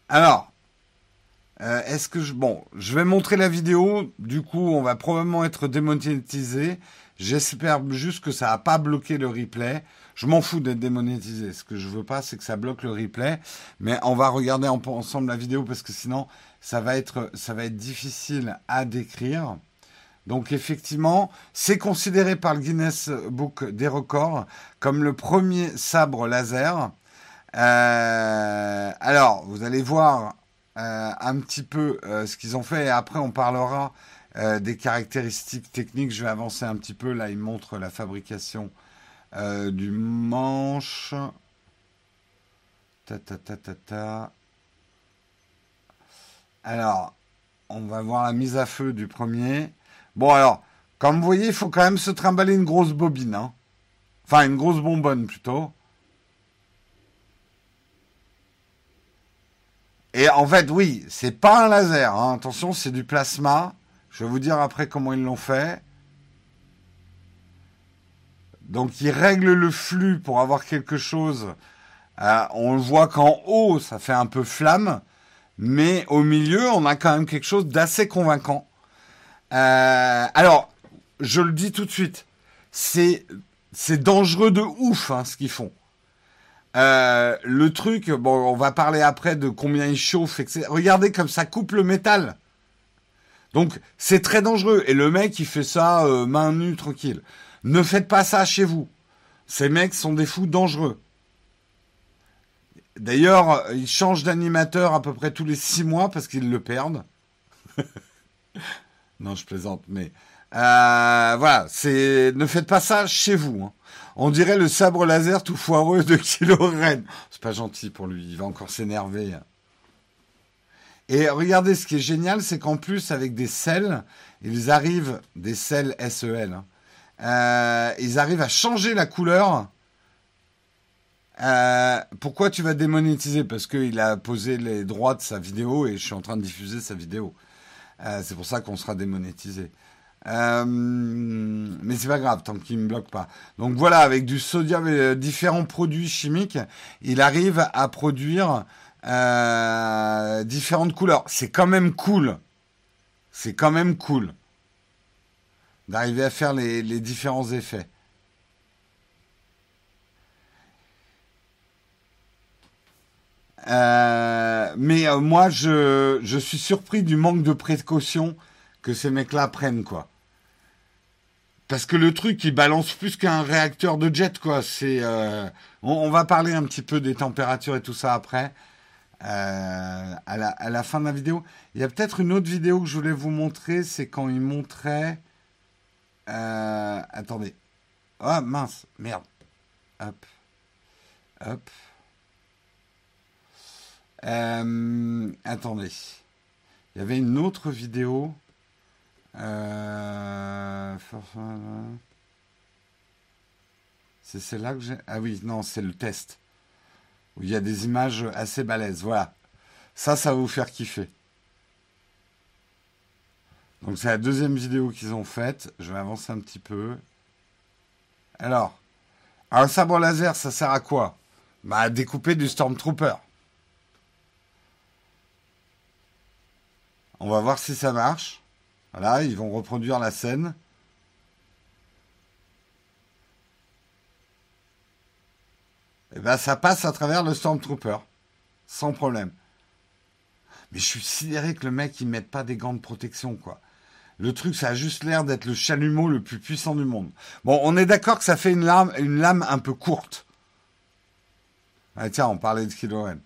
Alors, euh, est-ce que je... Bon, je vais montrer la vidéo. Du coup, on va probablement être démonétisé. J'espère juste que ça n'a pas bloqué le replay. Je m'en fous d'être démonétisé. Ce que je veux pas, c'est que ça bloque le replay. Mais on va regarder ensemble la vidéo parce que sinon, ça va être, ça va être difficile à décrire. Donc effectivement, c'est considéré par le Guinness Book des records comme le premier sabre laser. Euh, alors, vous allez voir euh, un petit peu euh, ce qu'ils ont fait et après on parlera des caractéristiques techniques. Je vais avancer un petit peu. Là, il montre la fabrication du manche. Ta ta ta ta ta. Alors, on va voir la mise à feu du premier. Bon, alors, comme vous voyez, il faut quand même se trimballer une grosse bobine. Hein. Enfin, une grosse bonbonne plutôt. Et en fait, oui, c'est pas un laser. Hein. Attention, c'est du plasma. Je vais vous dire après comment ils l'ont fait. Donc, ils règlent le flux pour avoir quelque chose. Euh, on le voit qu'en haut, ça fait un peu flamme. Mais au milieu, on a quand même quelque chose d'assez convaincant. Euh, alors, je le dis tout de suite, c'est dangereux de ouf hein, ce qu'ils font. Euh, le truc, bon, on va parler après de combien il chauffe. Etc. Regardez comme ça coupe le métal. Donc c'est très dangereux. Et le mec, il fait ça euh, main nue, tranquille. Ne faites pas ça chez vous. Ces mecs sont des fous dangereux. D'ailleurs, ils changent d'animateur à peu près tous les six mois parce qu'ils le perdent. non, je plaisante, mais euh, voilà, c'est ne faites pas ça chez vous. Hein. On dirait le sabre laser tout foireux de Kilo Ren. C'est pas gentil pour lui, il va encore s'énerver. Et regardez, ce qui est génial, c'est qu'en plus, avec des selles, ils arrivent, des selles SEL, hein, euh, ils arrivent à changer la couleur Euh, pourquoi tu vas démonétiser? Parce qu'il a posé les droits de sa vidéo et je suis en train de diffuser sa vidéo. Euh, c'est pour ça qu'on sera démonétisé. Euh, mais c'est pas grave tant qu'il me bloque pas. Donc voilà, avec du sodium et différents produits chimiques, il arrive à produire différentes couleurs. C'est quand même cool. C'est quand même cool d'arriver à faire les différents effets. Euh, mais euh, moi, je, je suis surpris du manque de précaution que ces mecs-là prennent, quoi. Parce que le truc, il balance plus qu'un réacteur de jet, quoi. C'est, euh, on, va parler un petit peu des températures et tout ça après, à, la, à la fin de la vidéo. Il y a peut-être une autre vidéo que je voulais vous montrer, c'est quand il montrait. attendez. Ah mince, merde. Hop, hop. Euh, attendez. Il y avait une autre vidéo. Euh, c'est celle-là que j'ai. Ah oui, non, c'est le test. Où il y a des images assez balèzes. Voilà. Ça, ça va vous faire kiffer. Donc c'est la deuxième vidéo qu'ils ont faite. Je vais avancer un petit peu. Alors, un sabre laser, ça sert à quoi? Bah à découper du Stormtrooper. On va voir si ça marche. Voilà, ils vont reproduire la scène. Et eh bien, ça passe à travers le Stormtrooper. Sans problème. Mais je suis sidéré que le mec, il mette pas des gants de protection, quoi. Le truc, ça a juste l'air d'être le chalumeau le plus puissant du monde. Bon, on est d'accord que ça fait une lame, un peu courte. Ah, tiens, on parlait de Kiloren.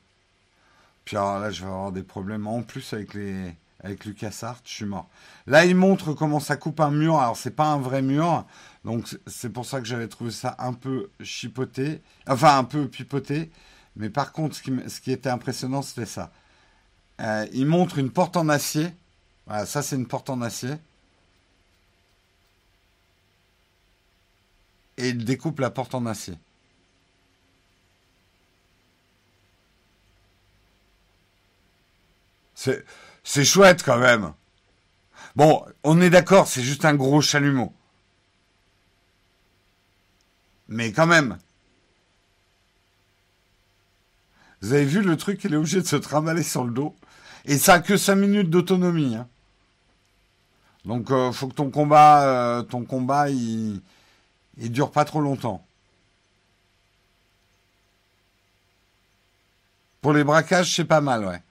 Puis alors là, je vais avoir des problèmes en plus avec les avec Lucas Hart, je suis mort. Là, il montre comment ça coupe un mur. Alors, c'est pas un vrai mur, donc c'est pour ça que j'avais trouvé ça un peu chipoté, enfin un peu pipoté. Mais par contre, ce qui, était impressionnant, c'était ça. Euh, il montre une porte en acier. Voilà, ça c'est une porte en acier. Et il découpe la porte en acier. C'est c'est chouette quand même. Bon, on est d'accord, c'est juste un gros chalumeau. Mais quand même. Vous avez vu le truc, il est obligé de se trimballer sur le dos. Et ça a que 5 minutes d'autonomie. Hein. Donc euh, faut que ton combat, euh, ton combat, il, il dure pas trop longtemps. Pour les braquages, c'est pas mal, ouais.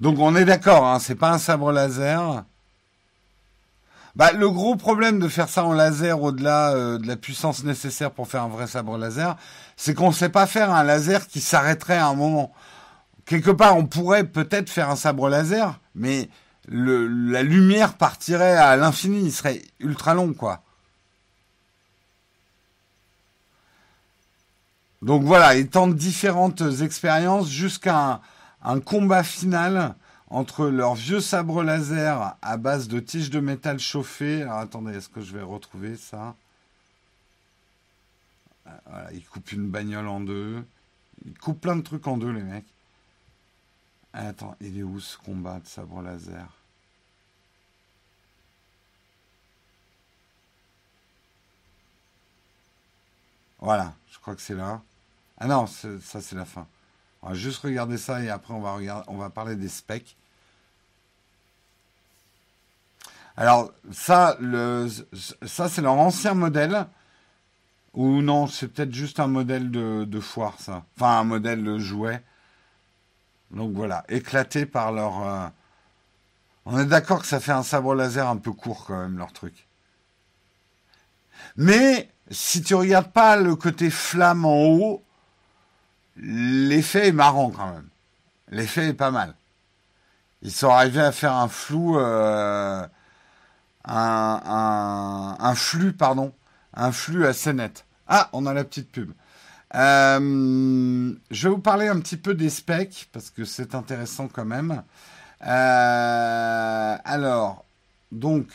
Donc on est d'accord, hein, c'est pas un sabre laser. Bah, le gros problème de faire ça en laser au-delà euh, de la puissance nécessaire pour faire un vrai sabre laser, c'est qu'on ne sait pas faire un laser qui s'arrêterait à un moment. Quelque part, on pourrait peut-être faire un sabre laser, mais la lumière partirait à l'infini, il serait ultra long, quoi. Donc voilà, ils tentent différentes expériences jusqu'à un combat final entre leurs vieux sabres laser à base de tiges de métal chauffées. Alors attendez, est-ce que je vais retrouver ça? Voilà, Ils coupent une bagnole en deux. Ils coupent plein de trucs en deux, les mecs. Attends, il est où ce combat de sabre laser? Voilà, je crois que c'est là. Ah non, ça c'est la fin. On va juste regarder ça et après on va, parler des specs. Alors ça c'est leur ancien modèle. Ou non, c'est peut-être juste un modèle de, foire, ça. Enfin, un modèle de jouet. Donc voilà, éclaté par leur... Euh, on est d'accord que ça fait un sabre laser un peu court quand même, leur truc. Mais si tu regardes pas le côté flamme en haut, L'effet est marrant quand même. L'effet est pas mal. Ils sont arrivés à faire un flou, euh, un, flux, pardon, un flux assez net. Ah, on a la petite pub. Euh, je vais vous parler un petit peu des specs parce que c'est intéressant quand même. Euh, alors, donc,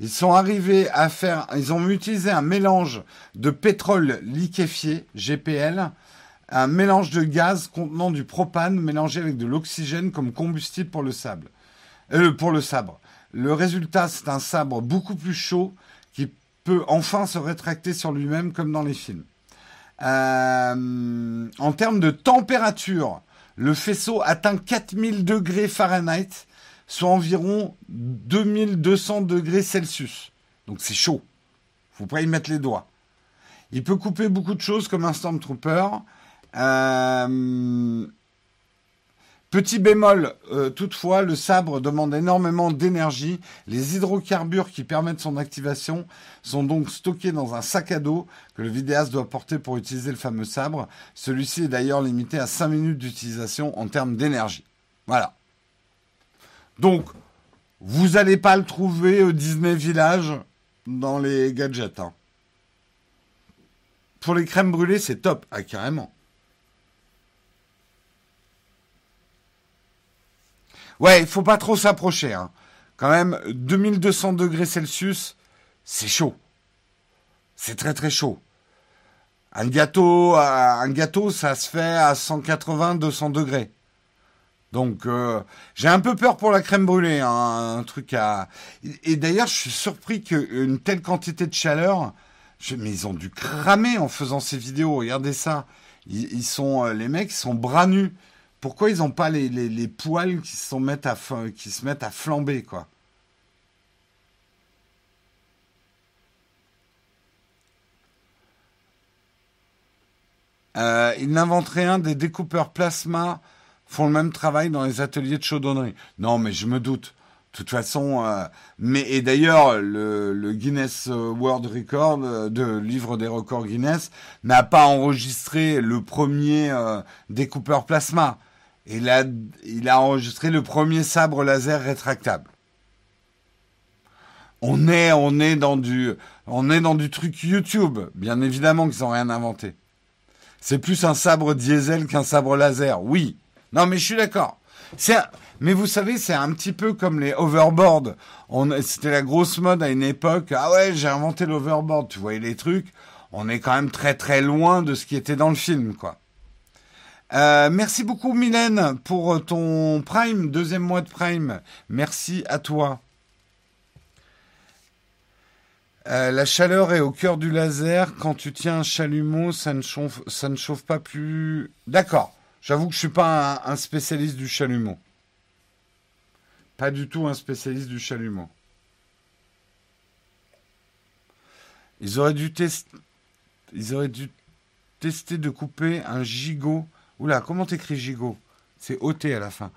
Ils sont arrivés à faire, ils ont utilisé un mélange de pétrole liquéfié, GPL, un mélange de gaz contenant du propane mélangé avec de l'oxygène comme combustible pour le sable, euh, pour le sabre. Le résultat, c'est un sabre beaucoup plus chaud qui peut enfin se rétracter sur lui-même comme dans les films. Euh, en termes de température, le faisceau atteint 4000 degrés Fahrenheit, soit environ 2200 degrés Celsius. Donc c'est chaud. Faut pas y mettre les doigts. Il peut couper beaucoup de choses comme un Stormtrooper. Euh, Petit bémol, euh, toutefois, le sabre demande énormément d'énergie. Les hydrocarbures qui permettent son activation sont donc stockés dans un sac à dos que le vidéaste doit porter pour utiliser le fameux sabre. Celui-ci est d'ailleurs limité à 5 minutes d'utilisation en termes d'énergie. Voilà. Donc, vous n'allez pas le trouver au Disney Village dans les gadgets. Hein. Pour les crèmes brûlées, c'est top. Ah, carrément. Ouais, il faut pas trop s'approcher. Hein. Quand même, 2200 degrés Celsius, c'est chaud. C'est très très chaud. Un gâteau, un gâteau, ça se fait à 180-200 degrés. Donc, euh, j'ai un peu peur pour la crème brûlée, hein, un truc à. Et, d'ailleurs, je suis surpris qu'une telle quantité de chaleur. Mais ils ont dû cramer en faisant ces vidéos. Regardez ça. Ils, sont, euh, les mecs, ils sont bras nus. Pourquoi ils n'ont pas les, poils qui se, mettent à, qui se mettent à flamber, quoi? Euh, Ils n'inventent rien, des découpeurs plasma font le même travail dans les ateliers de chaudonnerie. Non, mais je me doute. De toute façon, euh, mais et d'ailleurs, le, Guinness World Record, euh, de livre des records Guinness, n'a pas enregistré le premier découpeur plasma il a, il a enregistré le premier sabre laser rétractable. On est, on est dans du, on est dans du truc YouTube. Bien évidemment qu'ils n'ont rien inventé. C'est plus un sabre diesel qu'un sabre laser. Oui. Non, mais je suis d'accord. mais vous savez, c'est un petit peu comme les overboards. c'était la grosse mode à une époque. Ah ouais, j'ai inventé l'overboard. Tu voyais les trucs. On est quand même très très loin de ce qui était dans le film, quoi. Euh, merci beaucoup Mylène pour ton Prime, deuxième mois de Prime. Merci à toi. Euh, la chaleur est au cœur du laser. Quand tu tiens un chalumeau, ça ne chauffe, ne pas plus. D'accord. J'avoue que je suis pas un, spécialiste du chalumeau. Pas du tout un spécialiste du chalumeau. Ils auraient dû tester de couper un gigot Oula, comment t'écris gigot? C'est OT à la fin.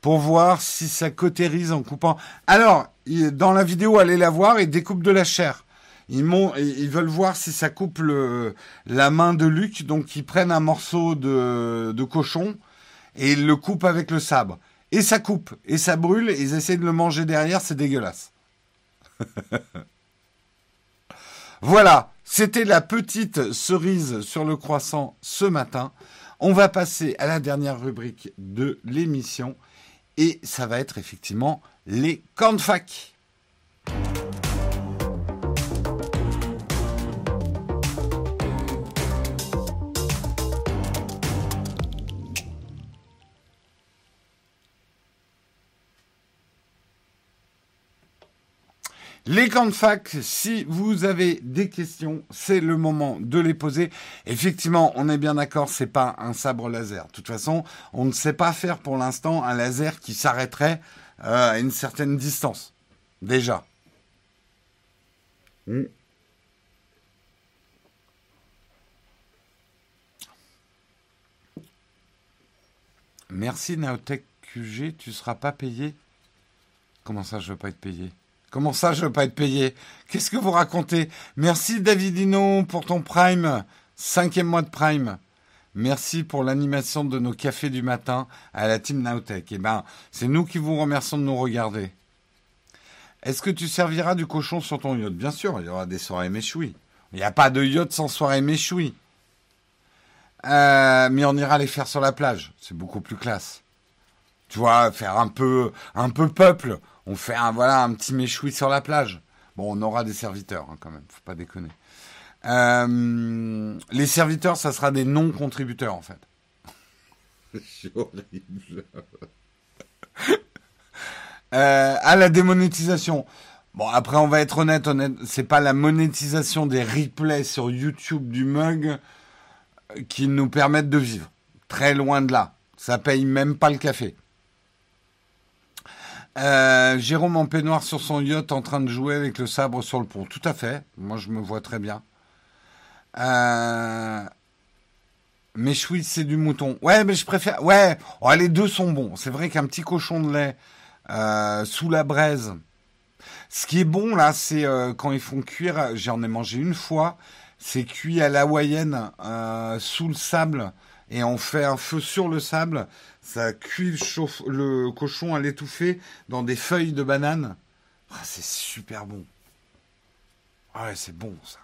Pour voir si ça cautérise en coupant. Alors, dans la vidéo, allez la voir, ils découpent de la chair. Ils, ils veulent voir si ça coupe la main de Luc, donc ils prennent un morceau de, cochon et ils le coupent avec le sabre. Et ça coupe, et ça brûle, ils essaient de le manger derrière, c'est dégueulasse. voilà, c'était la petite cerise sur le croissant ce matin. On va passer à la dernière rubrique de l'émission et ça va être effectivement les cornfacs. Les camps de fac, si vous avez des questions, c'est le moment de les poser. Effectivement, on est bien d'accord, c'est pas un sabre laser. De toute façon, on ne sait pas faire pour l'instant un laser qui s'arrêterait euh, à une certaine distance. Déjà. Hmm. Merci Naotech QG, tu seras pas payé? Comment ça, je veux pas être payé? Comment ça, je veux pas être payé? Qu'est-ce que vous racontez? Merci Davidino pour ton Prime, cinquième mois de Prime. Merci pour l'animation de nos cafés du matin à la Team Nowtech. Eh ben, c'est nous qui vous remercions de nous regarder. Est-ce que tu serviras du cochon sur ton yacht? Bien sûr, il y aura des soirées méchouis. Il n'y a pas de yacht sans soirée méchouis. Euh, mais on ira les faire sur la plage. C'est beaucoup plus classe. Tu vois, faire un peu, un peu peuple. On fait un, voilà, un petit méchoui sur la plage. Bon, on aura des serviteurs hein, quand même, faut pas déconner. Euh, les serviteurs, ça sera des non-contributeurs en fait. C'est horrible. Euh, à la démonétisation. Bon, après, on va être honnête, honnête, c'est pas la monétisation des replays sur YouTube du mug qui nous permettent de vivre. Très loin de là. Ça paye même pas le café. Euh, Jérôme en peignoir sur son yacht en train de jouer avec le sabre sur le pont. Tout à fait. Moi, je me vois très bien. Euh... Mais c'est du mouton. Ouais, mais je préfère. Ouais, oh, les deux sont bons. C'est vrai qu'un petit cochon de lait euh, sous la braise. Ce qui est bon là, c'est euh, quand ils font cuire. J'en ai mangé une fois. C'est cuit à l'hawaïenne sous le sable et on fait un feu sur le sable. Ça cuit le, cochon à l'étouffer dans des feuilles de banane. Ah, c'est super bon. Ah ouais, c'est bon ça.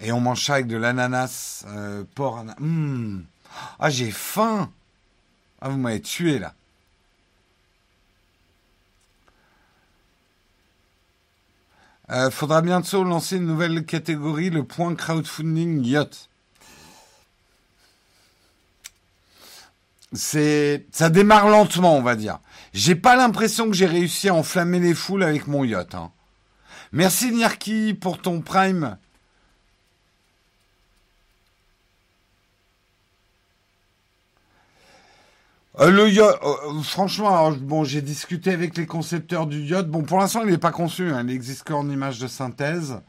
Et on mange ça avec de l'ananas, euh, porc, mmh. Ah, j'ai faim. Ah, vous m'avez tué là. Euh, faudra bientôt lancer une nouvelle catégorie, le point crowdfunding yacht. C'est, ça démarre lentement, on va dire. J'ai pas l'impression que j'ai réussi à enflammer les foules avec mon yacht. Hein. Merci Nierki pour ton prime. Euh, le yacht, euh, franchement, bon, j'ai discuté avec les concepteurs du yacht. Bon, pour l'instant, il n'est pas conçu. Hein, il n'existe qu'en image de synthèse.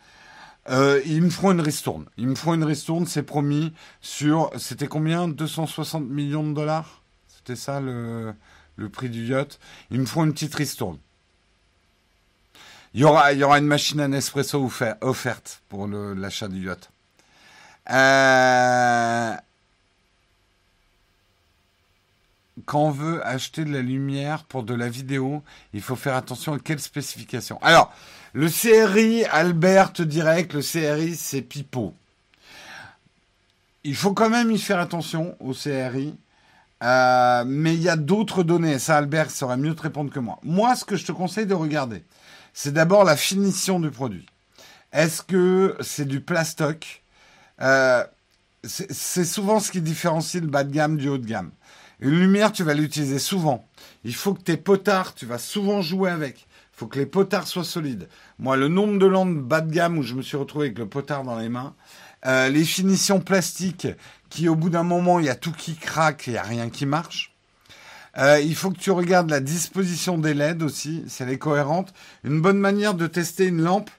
Euh, ils me feront une ristourne. Ils me feront une ristourne, c'est promis. Sur, c'était combien? 260 millions de dollars? C'était ça le, le prix du yacht. Ils me feront une petite ristourne. Il y aura, il y aura une machine à Nespresso offerte pour l'achat du yacht. Euh, quand on veut acheter de la lumière pour de la vidéo, il faut faire attention à quelles spécifications. Alors, le CRI, Albert te dirait que le CRI, c'est pipeau. Il faut quand même y faire attention au CRI. Euh, mais il y a d'autres données. Ça, Albert saurait mieux te répondre que moi. Moi, ce que je te conseille de regarder, c'est d'abord la finition du produit. Est-ce que c'est du plastoc? Euh, C'est souvent ce qui différencie le bas de gamme du haut de gamme. Une lumière, tu vas l'utiliser souvent. Il faut que tes potards, tu vas souvent jouer avec. Il faut que les potards soient solides. Moi, le nombre de lampes bas de gamme où je me suis retrouvé avec le potard dans les mains, euh, les finitions plastiques qui, au bout d'un moment, il y a tout qui craque, il n'y a rien qui marche. Euh, il faut que tu regardes la disposition des LED aussi, si elle est cohérente. Une bonne manière de tester une lampe,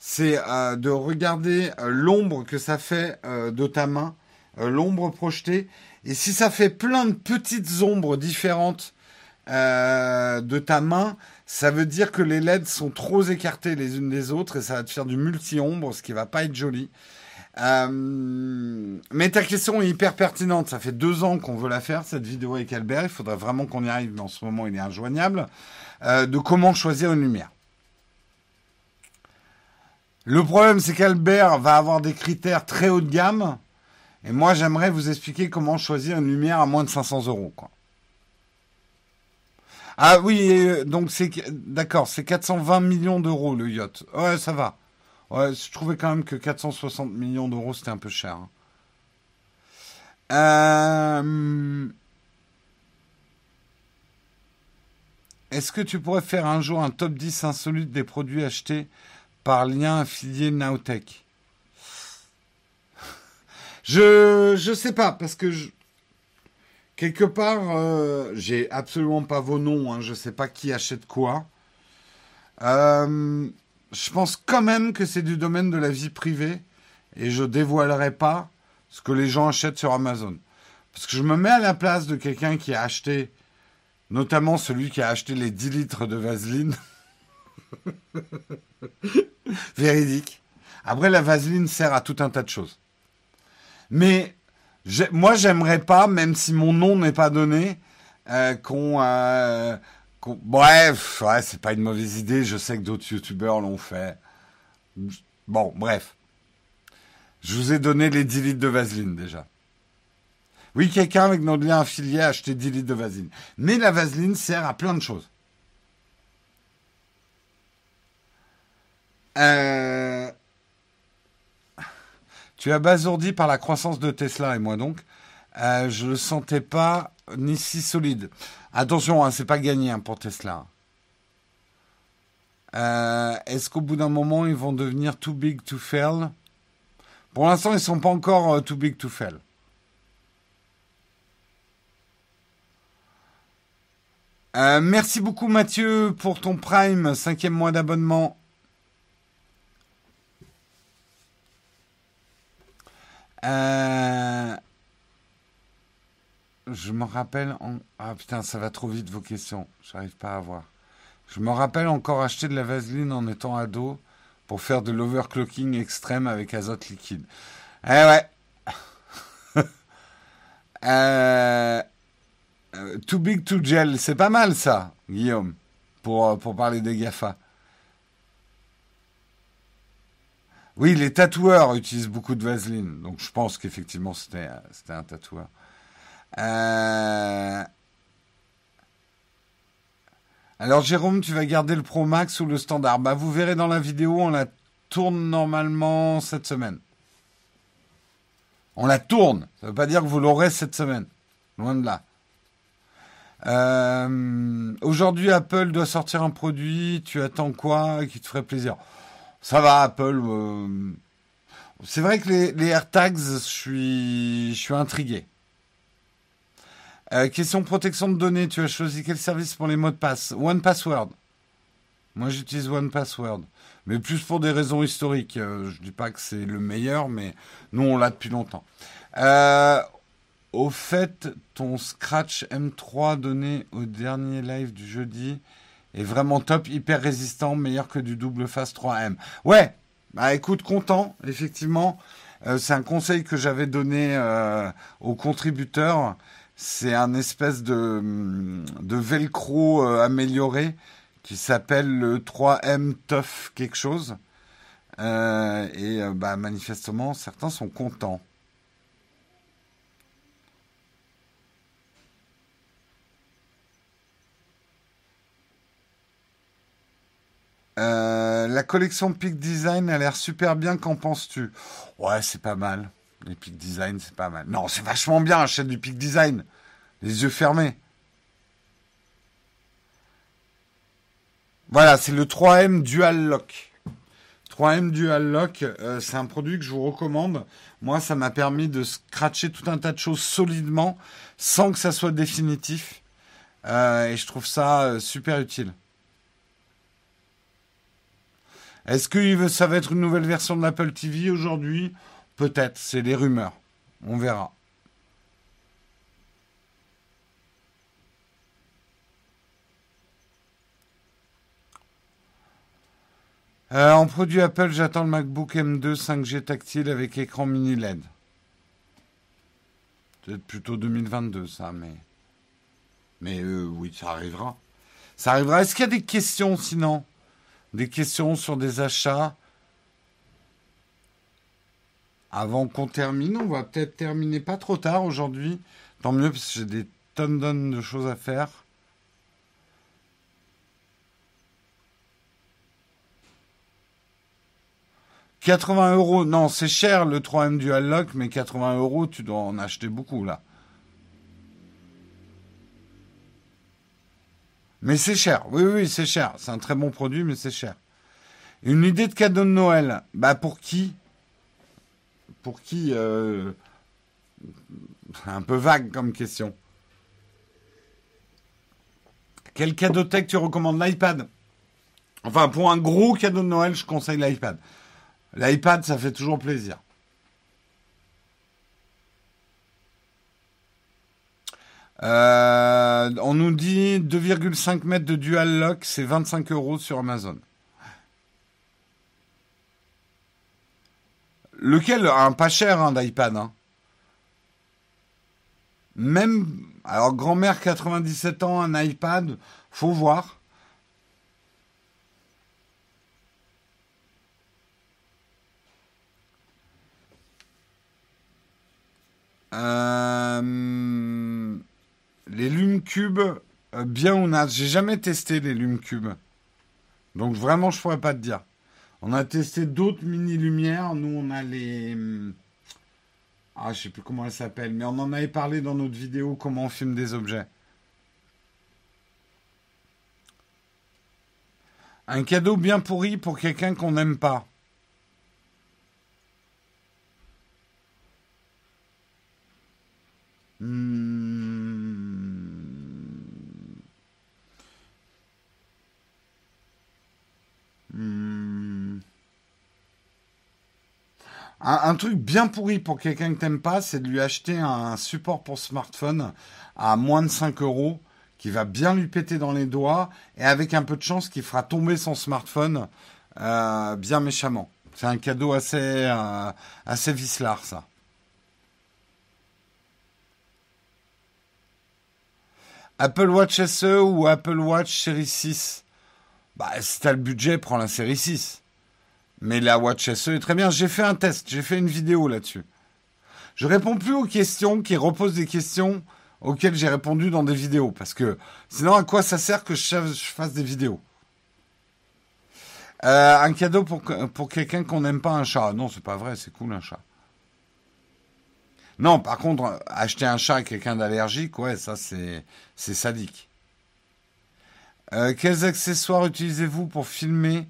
c'est euh, de regarder l'ombre que ça fait de ta main, l'ombre projetée, et si ça fait plein de petites ombres différentes euh, de ta main, ça veut dire que les LED sont trop écartées les unes des autres et ça va te faire du multi-ombre, ce qui va pas être joli. Euh, mais ta question est hyper pertinente. Ça fait deux ans qu'on veut la faire, cette vidéo avec Albert. Il faudrait vraiment qu'on y arrive, mais en ce moment, il est injoignable. Euh, de comment choisir une lumière. Le problème, c'est qu'Albert va avoir des critères très haut de gamme et moi, j'aimerais vous expliquer comment choisir une lumière à moins de 500 euros. Quoi. Ah oui, euh, donc c'est d'accord, c'est 420 millions d'euros le yacht. Ouais, ça va. Ouais, je trouvais quand même que 460 millions d'euros c'était un peu cher. Hein. Euh, est-ce que tu pourrais faire un jour un top 10 insolite des produits achetés par lien affilié Nowtech? Je je sais pas parce que quelque part euh, j'ai absolument pas vos noms. Hein, je sais pas qui achète quoi. Euh, je pense quand même que c'est du domaine de la vie privée et je dévoilerai pas ce que les gens achètent sur Amazon. Parce que je me mets à la place de quelqu'un qui a acheté, notamment celui qui a acheté les 10 litres de vaseline. Véridique. Après, la vaseline sert à tout un tas de choses. Mais moi, j'aimerais pas, même si mon nom n'est pas donné, euh, qu'on. Euh, bref, ouais, c'est pas une mauvaise idée. Je sais que d'autres youtubeurs l'ont fait. Bon, bref. Je vous ai donné les 10 litres de vaseline déjà. Oui, quelqu'un avec notre lien affilié a acheté 10 litres de vaseline. Mais la vaseline sert à plein de choses. Euh, tu as basourdi par la croissance de Tesla et moi donc. Euh, je le sentais pas ni si solide. Attention, hein, c'est pas gagné hein, pour Tesla. Euh, est-ce qu'au bout d'un moment, ils vont devenir too big to fail? Pour l'instant, ils sont pas encore too big to fail. merci beaucoup Mathieu pour ton Prime, cinquième mois d'abonnement. Euh, je me rappelle. Ah putain, ça va trop vite vos questions. J'arrive pas à voir. Je me rappelle encore acheter de la vaseline en étant ado pour faire de l'overclocking extrême avec azote liquide. Eh ouais. euh... Too big to gel, c'est pas mal ça, Guillaume, pour, pour parler des GAFA. Oui, les tatoueurs utilisent beaucoup de vaseline, donc je pense qu'effectivement c'était un tatoueur. Euh, alors Jérôme, tu vas garder le Pro Max ou le standard? Bah vous verrez dans la vidéo, on la tourne normalement cette semaine. On la tourne, ça ne veut pas dire que vous l'aurez cette semaine. Loin de là. Euh, aujourd'hui, Apple doit sortir un produit. Tu attends quoi qui te ferait plaisir? Ça va, Apple. Euh, c'est vrai que les, AirTags, je suis, je suis intrigué. Euh, question protection de données, tu as choisi quel service pour les mots de passe? One Password. Moi, j'utilise One Password, mais plus pour des raisons historiques. Euh, je dis pas que c'est le meilleur, mais nous, on l'a depuis longtemps. au fait, ton Scratch M3 donné au dernier live du jeudi est vraiment top, hyper résistant, meilleur que du double face 3M. Ouais, bah écoute, content, effectivement. Euh, c'est un conseil que j'avais donné euh, aux contributeurs. C'est un espèce de, de velcro euh, amélioré qui s'appelle le 3M Tough quelque chose. et bah, manifestement, certains sont contents. Euh, la collection Peak Design a l'air super bien, qu'en penses-tu? Ouais, c'est pas mal. Les Peak Design, c'est pas mal. Non, c'est vachement bien, achète du Peak Design. Les yeux fermés. Voilà, c'est le 3M Dual Lock. 3M Dual Lock, euh, c'est un produit que je vous recommande. Moi, ça m'a permis de scratcher tout un tas de choses solidement sans que ça soit définitif. Euh, et je trouve ça super utile. Est-ce que ça va être une nouvelle version de l'Apple TV aujourd'hui? Peut-être, c'est les rumeurs. On verra. Euh, en produit Apple, j'attends le MacBook M2 5G tactile avec écran mini LED. Peut-être plutôt 2022 ça, mais... Mais euh, oui, ça arrivera. Ça arrivera. Est-ce qu'il y a des questions sinon? Des questions sur des achats? Avant qu'on termine. On va peut-être terminer pas trop tard aujourd'hui. Tant mieux parce que j'ai des tonnes, de choses à faire. « 80 euros, non, c'est cher le 3M Dual Lock, mais 80 euros, tu dois en acheter beaucoup là. Mais c'est cher. Oui, oui, c'est cher. C'est un très bon produit, mais c'est cher. Une idée de cadeau de Noël. Bah pour qui? Pour qui euh... Un peu vague comme question. Quel cadeau tech tu recommandes? L'iPad. Enfin, pour un gros cadeau de Noël, je conseille l'iPad. L'iPad, ça fait toujours plaisir. Euh, on nous dit 2,5 mètres de dual lock, c'est 25 euros sur Amazon. Lequel Un pas cher hein, d'iPad. Hein. Même, alors grand-mère 97 ans, un iPad, faut voir. Euh... Les lumes cubes, euh, bien ou naze. J'ai jamais testé les lumes cubes. Donc vraiment, je pourrais pas te dire. On a testé d'autres mini-lumières. Nous, on a les. Ah, je sais plus comment elles s'appellent, mais on en avait parlé dans notre vidéo comment on filme des objets. Un cadeau bien pourri pour quelqu'un qu'on n'aime pas. Hmm. Un, truc bien pourri pour quelqu'un que t'aimes pas, c'est de lui acheter un support pour smartphone à moins de 5 euros qui va bien lui péter dans les doigts et avec un peu de chance qui fera tomber son smartphone euh, bien méchamment. C'est un cadeau assez, euh, assez vicelard ça. Apple Watch SE ou Apple Watch série 6 Bah, si t'as le budget, prends la série 6. Mais la Watch SE est très bien. J'ai fait un test, j'ai fait une vidéo là-dessus. Je réponds plus aux questions qui reposent des questions auxquelles j'ai répondu dans des vidéos. Parce que sinon, à quoi ça sert que je fasse des vidéos? Euh, Un cadeau pour, quelqu'un qu'on n'aime pas un chat. Non, c'est pas vrai, c'est cool un chat. Non, par contre, acheter un chat à quelqu'un d'allergique, ouais, ça c'est c'est sadique. Euh, quels accessoires utilisez-vous pour filmer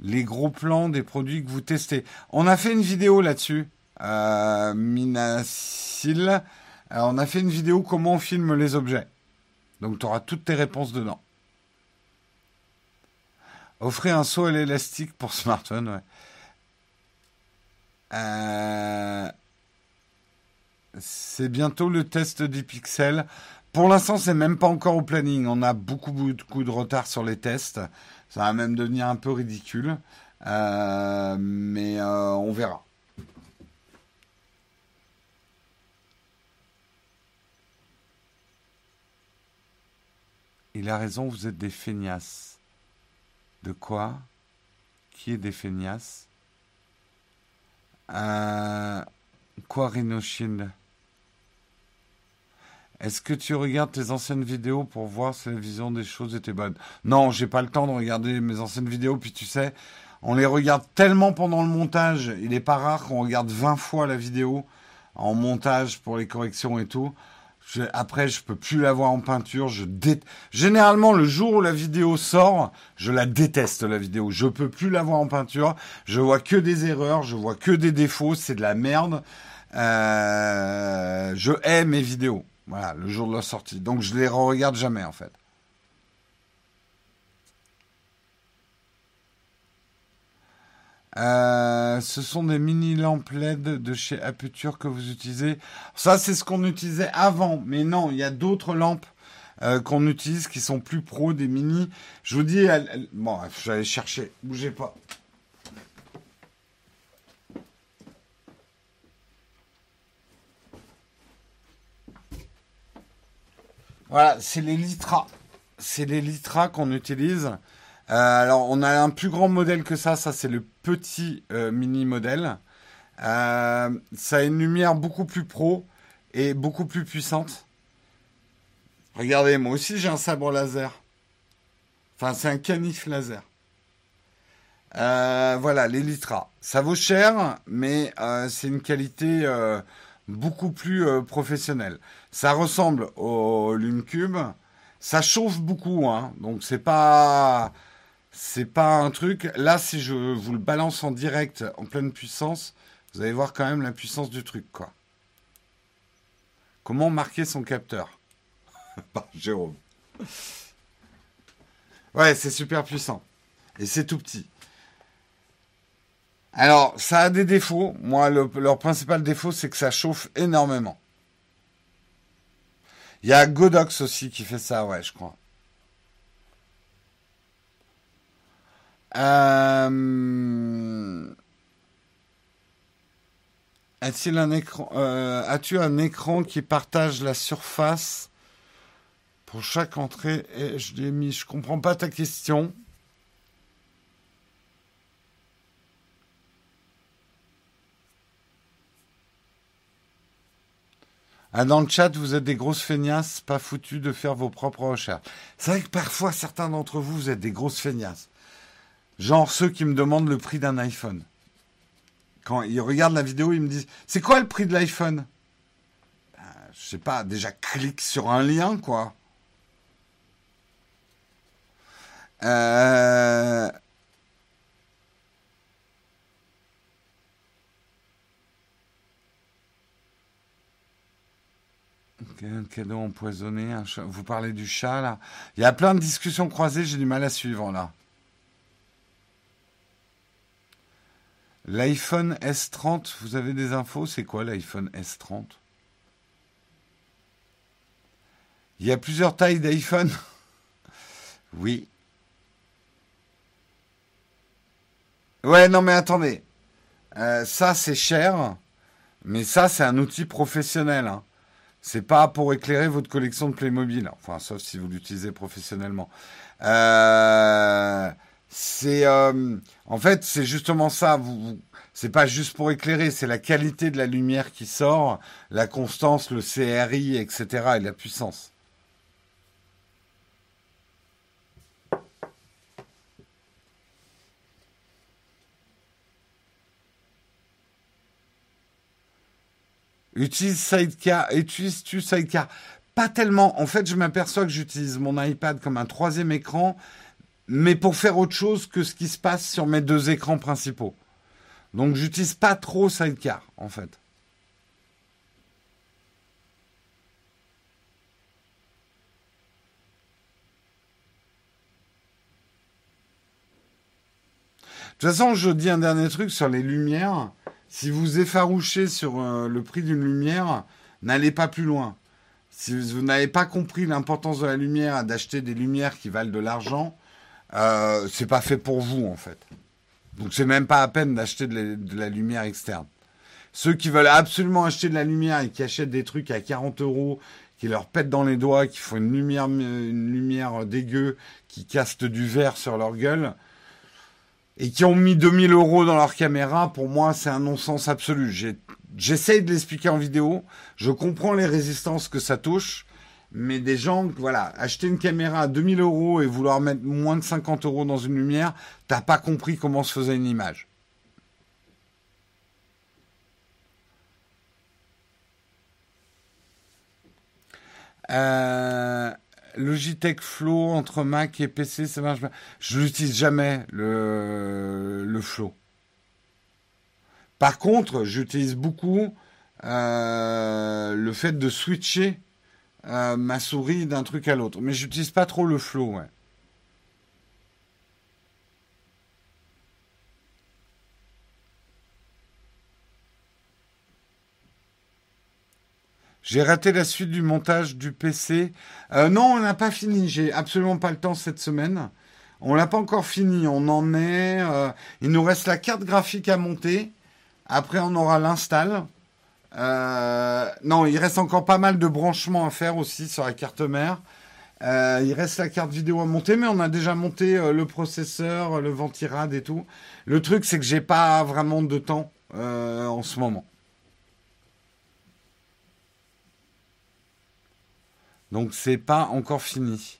les gros plans des produits que vous testez On a fait une vidéo là-dessus, euh, Minasil. Euh, on a fait une vidéo comment on filme les objets. Donc tu auras toutes tes réponses dedans. Offrez un saut à l'élastique pour smartphone. Euh, c'est bientôt le test du pixel. Pour l'instant, c'est même pas encore au planning. On a beaucoup de retard sur les tests. Ça va même devenir un peu ridicule. Euh, mais euh, on verra. Il a raison, vous êtes des feignasses. De quoi? Qui est des feignasses? Euh, Quoi, Rhinoshield est-ce que tu regardes tes anciennes vidéos pour voir si la vision des choses était bonne? Non, j'ai pas le temps de regarder mes anciennes vidéos, puis tu sais, on les regarde tellement pendant le montage, il n'est pas rare qu'on regarde 20 fois la vidéo en montage pour les corrections et tout. après, je peux plus la voir en peinture. Je Généralement, le jour où la vidéo sort, je la déteste la vidéo. Je peux plus la voir en peinture. Je vois que des erreurs, je vois que des défauts. C'est de la merde. Euh, je hais mes vidéos. Voilà, le jour de la sortie. Donc je les re-regarde jamais en fait. Euh, ce sont des mini lampes LED de chez Aputure que vous utilisez. Ça, c'est ce qu'on utilisait avant. Mais non, il y a d'autres lampes euh, qu'on utilise qui sont plus pro, des mini. Je vous dis, bon, je vais aller chercher. Bougez pas. Voilà, c'est les Litra. C'est les Litra qu'on utilise. Euh, alors, on a un plus grand modèle que ça. Ça, c'est le petit euh, mini modèle. Euh, ça a une lumière beaucoup plus pro et beaucoup plus puissante. Regardez, moi aussi j'ai un sabre laser. Enfin, c'est un canif laser. voilà, les Litra. Ça vaut cher, mais c'est une qualité beaucoup plus euh, professionnel. Ça ressemble au LumeCube. Ça chauffe beaucoup, hein. Donc c'est pas c'est pas un truc. Là, si je vous le balance en direct, en pleine puissance, vous allez voir quand même la puissance du truc, quoi. Comment marquer son capteur? Jérôme. Ouais, c'est super puissant. Et c'est tout petit. Alors, ça a des défauts. Moi, leur principal défaut, c'est que ça chauffe énormément. Il y a Godox aussi qui fait ça, ouais, je crois. Euh... As-tu un écran, euh, as-tu un écran qui partage la surface pour chaque entrée? Et je l'ai mis, je comprends pas ta question. Ah, dans le chat, vous êtes des grosses feignasses, pas foutues de faire vos propres recherches. C'est vrai que parfois, certains d'entre vous, vous êtes des grosses feignasses. Genre ceux qui me demandent le prix d'un iPhone. Quand ils regardent la vidéo, ils me disent C'est quoi le prix de l'iPhone? Ben, Je sais pas, déjà clique sur un lien, quoi. Euh... Un cadeau empoisonné, un chat. vous parlez du chat là. Il y a plein de discussions croisées, j'ai du mal à suivre là. L'iPhone S30, vous avez des infos? C'est quoi l'iPhone S30 Il y a plusieurs tailles d'iPhone Oui. Ouais, non mais attendez. Euh, ça c'est cher, mais ça c'est un outil professionnel. Hein. C'est pas pour éclairer votre collection de Playmobil. Enfin, sauf si vous l'utilisez professionnellement. Euh, c'est euh, en fait c'est justement ça. Vous, c'est pas juste pour éclairer, c'est la qualité de la lumière qui sort, la constance, le CRI, etc. et la puissance. Utilise Sidecar, utilises-tu Sidecar Pas tellement. En fait, je m'aperçois que j'utilise mon iPad comme un troisième écran mais pour faire autre chose que ce qui se passe sur mes deux écrans principaux. Donc j'utilise pas trop Sidecar en fait. De toute façon, je dis un dernier truc sur les lumières. Si vous effarouchez sur euh, le prix d'une lumière, n'allez pas plus loin. Si vous n'avez pas compris l'importance de la lumière, d'acheter des lumières qui valent de l'argent, euh, c'est pas fait pour vous en fait. Donc c'est même pas à peine d'acheter de, la lumière externe. Ceux qui veulent absolument acheter de la lumière et qui achètent des trucs à 40 euros, qui leur pètent dans les doigts, qui font une lumière, une lumière dégueu, qui castent du verre sur leur gueule, et qui ont mis 2000 euros dans leur caméra, pour moi c'est un non-sens absolu. J'essaye de l'expliquer en vidéo, je comprends les résistances que ça touche, mais des gens, voilà, acheter une caméra à 2000 euros et vouloir mettre moins de 50 euros dans une lumière, t'as pas compris comment se faisait une image. Euh, Logitech Flow entre Mac et PC, ça marche pas. Je n'utilise jamais le, Flow. Par contre, j'utilise beaucoup euh, le fait de switcher euh, ma souris d'un truc à l'autre. Mais j'utilise pas trop le flow, ouais. J'ai raté la suite du montage du PC. Euh, non, on n'a pas fini. J'ai absolument pas le temps cette semaine. On l'a pas encore fini. On en est. Euh, il nous reste la carte graphique à monter. Après, on aura l'install. Euh, non, il reste encore pas mal de branchements à faire aussi sur la carte mère. Il reste la carte vidéo à monter, mais on a déjà monté le processeur, le ventirad et tout. Le truc, c'est que j'ai pas vraiment de temps en ce moment. Donc c'est pas encore fini.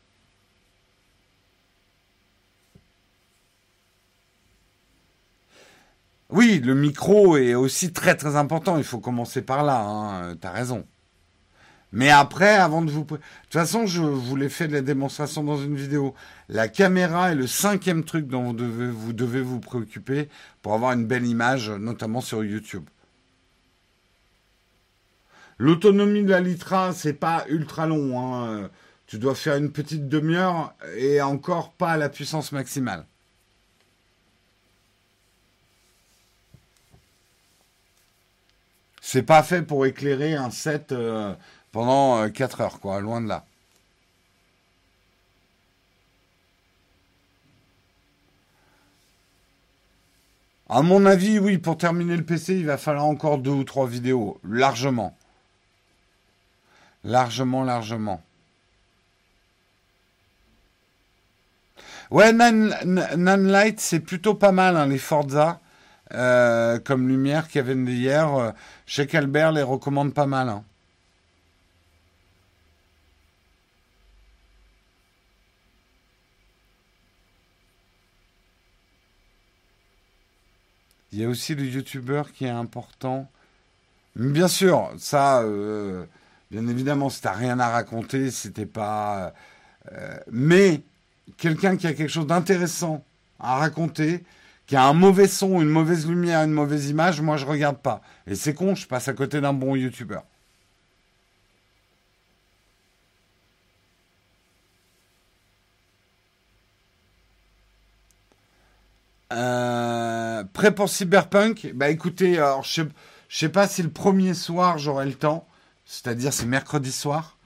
Oui, le micro est aussi très très important. Il faut commencer par là. Hein. T'as raison. Mais après, avant de vous... De toute façon, je vous l'ai fait de la démonstration dans une vidéo. La caméra est le cinquième truc dont vous devez vous, devez vous préoccuper pour avoir une belle image, notamment sur YouTube. L'autonomie de la Litra, c'est pas ultra long. Hein. Tu dois faire une petite demi-heure et encore pas à la puissance maximale. C'est pas fait pour éclairer un set euh, pendant 4 euh, heures, quoi, loin de là. À mon avis, oui, pour terminer le PC, il va falloir encore deux ou trois vidéos, largement. Largement, largement. Ouais, Nanlight, c'est plutôt pas mal, hein, les Forza. Euh, comme lumière qui viennent d'hier. Euh, chez Albert les recommande pas mal. Hein. Il y a aussi le youtubeur qui est important. Bien sûr, ça, euh, bien évidemment, si t'as rien à raconter, c'était pas. Euh, mais quelqu'un qui a quelque chose d'intéressant à raconter, qui a un mauvais son, une mauvaise lumière, une mauvaise image, moi je regarde pas. Et c'est con, je passe à côté d'un bon youtubeur. Euh, prêt pour Cyberpunk? Bah écoutez, alors je sais, sais pas si le premier soir j'aurai le temps, c'est-à-dire c'est mercredi soir.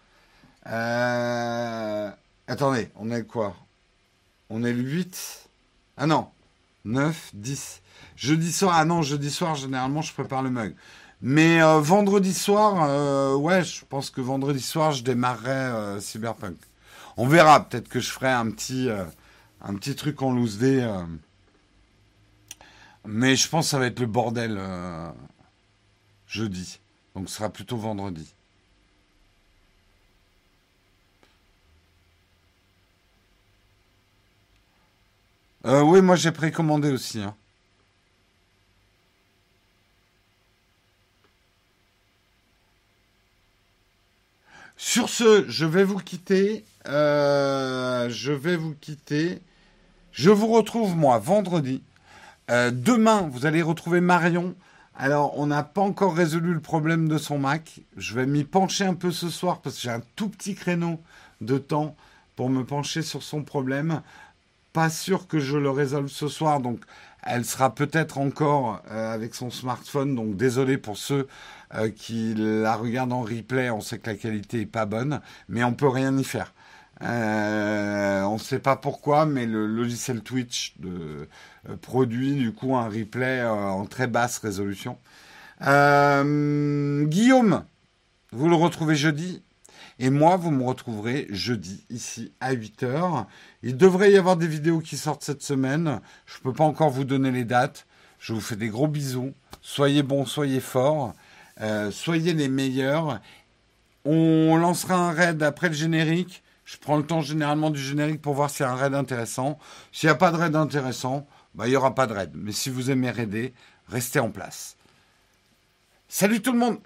Euh, attendez, on est quoi? On est le 8 Ah non, 9, 10. Jeudi soir, ah non, jeudi soir, généralement je prépare le mug. Mais euh, vendredi soir, ouais, je pense que vendredi soir je démarrerai Cyberpunk. On verra, peut-être que je ferai un petit, un petit truc en loose day. Mais je pense que ça va être le bordel euh, jeudi. Donc ce sera plutôt vendredi. Euh, oui, moi j'ai précommandé aussi. Hein. Sur ce, je vais vous quitter. Euh, je vais vous quitter. Je vous retrouve moi vendredi euh, demain, vous allez retrouver Marion. Alors, on n'a pas encore résolu le problème de son Mac. Je vais m'y pencher un peu ce soir parce que j'ai un tout petit créneau de temps pour me pencher sur son problème. Pas sûr que je le résolve ce soir, donc elle sera peut-être encore euh, avec son smartphone. Donc désolé pour ceux euh, qui la regardent en replay. On sait que la qualité est pas bonne, mais on peut rien y faire. On ne sait pas pourquoi, mais le logiciel Twitch euh, produit du coup un replay euh, en très basse résolution. Euh, Guillaume, vous le retrouvez jeudi. Et moi, vous me retrouverez jeudi ici à 8h. Il devrait y avoir des vidéos qui sortent cette semaine. Je ne peux pas encore vous donner les dates. Je vous fais des gros bisous. Soyez bons, soyez forts. soyez les meilleurs. On lancera un raid après le générique. Je prends le temps généralement du générique pour voir s'il y a un raid intéressant. S'il n'y a pas de raid intéressant, bah, il n'y aura pas de raid. Mais si vous aimez raider, restez en place. Salut tout le monde